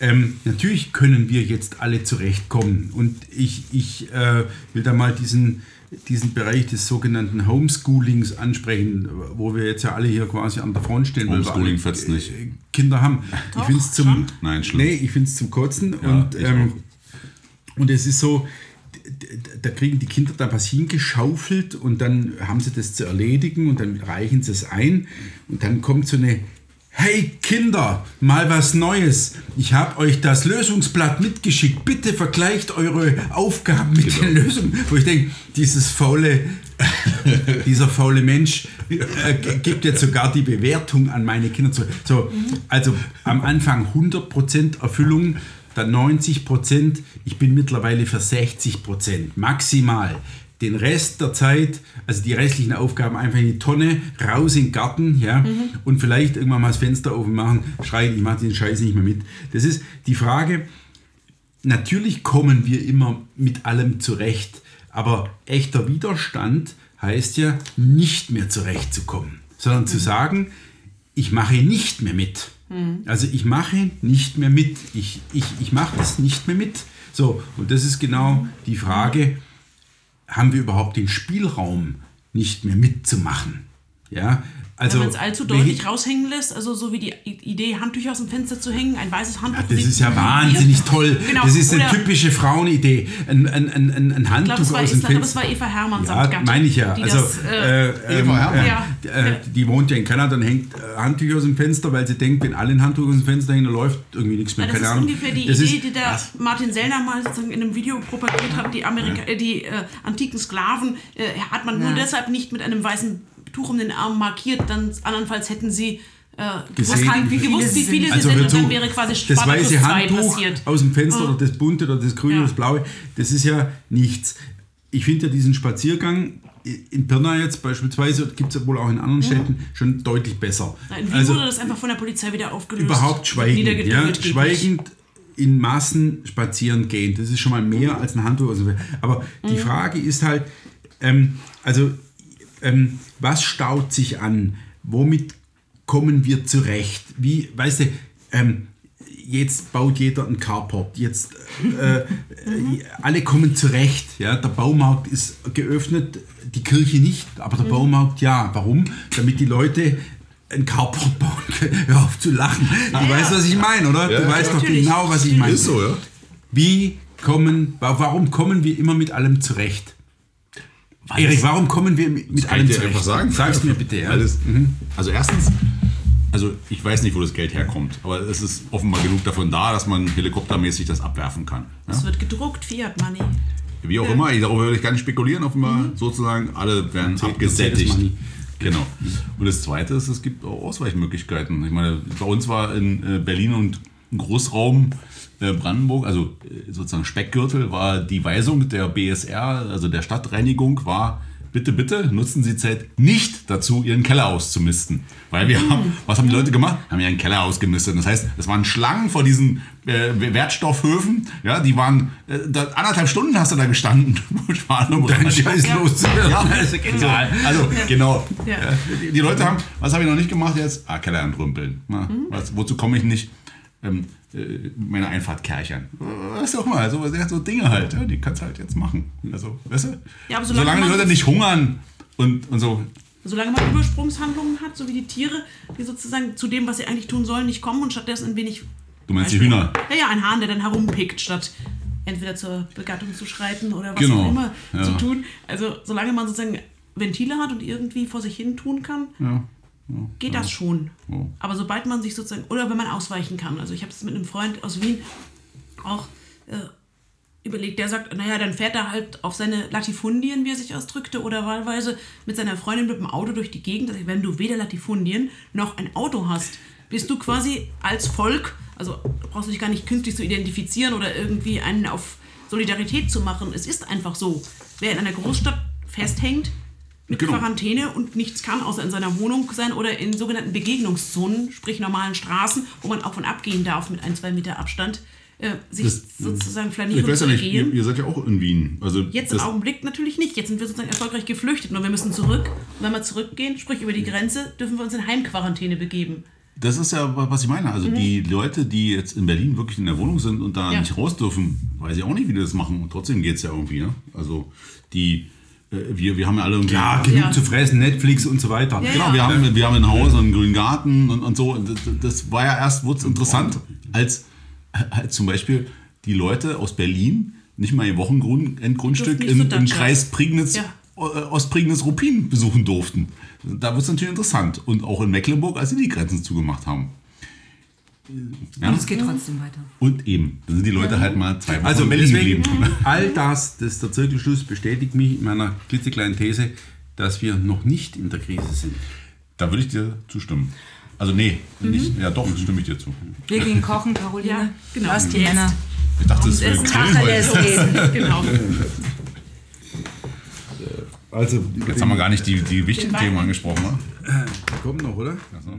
Ähm, natürlich können wir jetzt alle zurechtkommen. Und ich, ich äh, will da mal diesen, diesen Bereich des sogenannten Homeschoolings ansprechen, wo wir jetzt ja alle hier quasi an der Front stehen. weil wir Homeschooling alle, fetzt nicht. äh, Kinder haben. ich Doch, finde es zum. Nein, nee, ich find's zum Kotzen. Ja, und ich ähm, und es ist so, da kriegen die Kinder da was hingeschaufelt und dann haben sie das zu erledigen und dann reichen sie es ein und dann kommt so eine Hey Kinder, mal was Neues. Ich habe euch das Lösungsblatt mitgeschickt. Bitte vergleicht eure Aufgaben mit den Lösungen. Wo ich denke, dieses faule, dieser faule Mensch äh, gibt jetzt sogar die Bewertung an meine Kinder zu. So, also am Anfang 100% Erfüllung, dann 90%. Ich bin mittlerweile für 60% maximal. Den Rest der Zeit, also die restlichen Aufgaben einfach in die Tonne, raus in den Garten, ja, und vielleicht irgendwann mal das Fenster aufmachen, schreien, ich mache den Scheiß nicht mehr mit. Das ist die Frage, natürlich kommen wir immer mit allem zurecht, aber echter Widerstand heißt ja, nicht mehr zurechtzukommen, sondern zu sagen, ich mache nicht mehr mit. Also ich mache nicht mehr mit. Ich, ich, ich mache das nicht mehr mit. So, und das ist genau die Frage, haben wir überhaupt den Spielraum, nicht mehr mitzumachen? Ja, also Wenn man es allzu deutlich raushängen lässt, also so wie die Idee, Handtücher aus dem Fenster zu hängen, ein weißes Handtuch. Das sieht ist ja wahnsinnig toll. Genau. Das ist eine Oder- typische Frauenidee. Ein, ein, ein, ein Handtuch glaube, es war, aus ich dem glaube, es Fenster. war Eva Hermann Ja, meine ich ja. die Also, das, äh, äh, Eva Hermann. äh, Ja. äh, die wohnt ja in Kanada und hängt äh, Handtücher aus dem Fenster, weil sie denkt, wenn alle ein Handtuch aus dem Fenster hängen, dann läuft irgendwie nichts mehr. das Keine ist Ahnung. ungefähr die Das Idee, ist- die der Martin Sellner mal sozusagen in einem Video propagiert hat. Die, Amerika äh, die äh, antiken Sklaven äh, hat man nur Ja. deshalb nicht mit einem weißen Tuch um den Arm markiert, dann andernfalls hätten sie äh, Gesehen, gewusst, wie wie, gewusst, wie viele Also sind und dann wäre quasi das Spartacus weiße 2 Handtuch passiert. aus dem Fenster oder das bunte oder das grüne Ja. oder das blaue, das ist ja nichts. Ich finde ja diesen Spaziergang in Pirna jetzt beispielsweise, gibt es ja wohl auch in anderen Städten, schon deutlich besser. In Wien Also wurde das einfach von der Polizei wieder aufgelöst. überhaupt schweigend, ja, schweigend in Massen spazieren gehen. Das ist schon mal mehr als ein Handtuch. Aber die Frage ist halt, ähm, also ähm, was staut sich an? Womit kommen wir zurecht? Wie, weißt du, ähm, jetzt baut jeder einen Carport, jetzt äh, äh, alle kommen zurecht. Ja? Der Baumarkt ist geöffnet, die Kirche nicht, aber der Baumarkt ja. Warum? Damit die Leute einen Carport bauen können. Hör auf zu lachen. Du weißt, was ich meine, oder? du weißt doch natürlich. genau, was ich meine. Ist so, ja. Wie kommen, wa- warum kommen wir immer mit allem zurecht? Erik, warum kommen wir mit, Kann allem ich dir einfach sagen? Sag's mir bitte. Ja. Alles. Also erstens, also ich weiß nicht, wo das Geld herkommt, aber es ist offenbar genug davon da, dass man helikoptermäßig das abwerfen kann. Ja? Es wird gedruckt, Fiat Money. Wie auch immer, darüber würde ich gar nicht spekulieren, offenbar sozusagen, alle werden abgesättigt. Money. Genau. Und das Zweite ist, es gibt auch Ausweichmöglichkeiten. Ich meine, bei uns war in äh, Berlin und Großraum äh, Brandenburg, also äh, sozusagen Speckgürtel, war die Weisung der BSR, also der Stadtreinigung, war, bitte, bitte nutzen Sie Zeit nicht dazu, Ihren Keller auszumisten. Weil wir haben, was haben die Leute gemacht? Haben ihren Keller ausgemistet. Das heißt, es waren Schlangen vor diesen äh, Wertstoffhöfen, ja, die waren, äh, da, anderthalb Stunden hast du da gestanden. Dein. Scheiß Ja. loszuwerden. Ja, Also. Also, genau. Ja. Ja, Die, die Leute haben, was habe ich noch nicht gemacht jetzt? Ah, Keller entrümpeln. Na, was, wozu komme ich nicht? Ähm, äh, meine Einfahrt kerchern. Was auch mal, so, so Dinge halt, ja, die kannst du halt jetzt machen. Also, weißt du? Ja, solange solange die Leute nicht hungern und, und so, Solange man Übersprungshandlungen hat, so wie die Tiere, die sozusagen zu dem, was sie eigentlich tun sollen, nicht kommen und stattdessen ein wenig. Du meinst die Beispiel- Hühner? Ja, ja, ein Hahn, der dann herumpickt, statt entweder zur Begattung zu schreiten oder was Genau, auch immer ja. zu tun. Also, solange man sozusagen Ventile hat und irgendwie vor sich hin tun kann, Ja. Geht das schon. Aber sobald man sich sozusagen, oder wenn man ausweichen kann, also ich habe es mit einem Freund aus Wien auch äh, überlegt, der sagt, naja, dann fährt er halt auf seine Latifundien, wie er sich ausdrückte, oder wahlweise mit seiner Freundin mit dem Auto durch die Gegend. Also wenn du weder Latifundien noch ein Auto hast, bist du quasi als Volk, also brauchst du dich gar nicht künstlich zu identifizieren oder irgendwie einen auf Solidarität zu machen. Es ist einfach so. Wer in einer Großstadt festhängt, mit Genau. Quarantäne und nichts kann, außer in seiner Wohnung sein oder in sogenannten Begegnungszonen, sprich normalen Straßen, wo man auf und ab gehen darf mit ein, zwei Meter Abstand, äh, sich Das- sozusagen Ich flanieren weiß ja nicht, ihr, ihr seid ja auch in Wien. Also Jetzt im Augenblick natürlich nicht. Jetzt sind wir sozusagen erfolgreich geflüchtet. Nur wir müssen zurück. Und wenn wir zurückgehen, sprich über die Grenze, dürfen wir uns in Heimquarantäne begeben. das ist ja, was ich meine. Also die Leute, die jetzt in Berlin wirklich in der Wohnung sind und da Mhm. Ja. nicht raus dürfen, weiß ich auch nicht, wie die das machen. Und trotzdem geht es ja irgendwie. Ne? Also die, wir, wir haben ja alle irgendwie... Ja, genug Ja. zu fressen, Netflix und so weiter. Ja, Genau, ja. wir haben, wir haben ein Haus und einen grünen Garten und, und so. Das, das war ja erst, wurde interessant, als, als zum Beispiel die Leute aus Berlin nicht mal ihr Wochenendgrundstück im, im. Kreis Prignitz, Ja. äh, Ostprignitz-Ruppin besuchen durften. Da wird es natürlich interessant. Und auch in Mecklenburg, als sie die Grenzen zugemacht haben. Ja? Und es geht trotzdem weiter. Und eben, da sind die Leute halt mal zwei Wochen Also deswegen, all das, das der Zirkelschluss bestätigt mich in meiner klitzekleinen These, dass wir noch nicht in der Krise sind. Da würde ich dir zustimmen. Also nee, nicht, ja doch, stimme ich dir zu. Wir gehen kochen, Caroline. Ja, genau. Lass die Jetzt. Männer. Ich dachte, das wäre Grillen genau. Also, Jetzt haben wir gar nicht die, die wichtigen. Themen angesprochen, ne? kommt noch, oder? Also,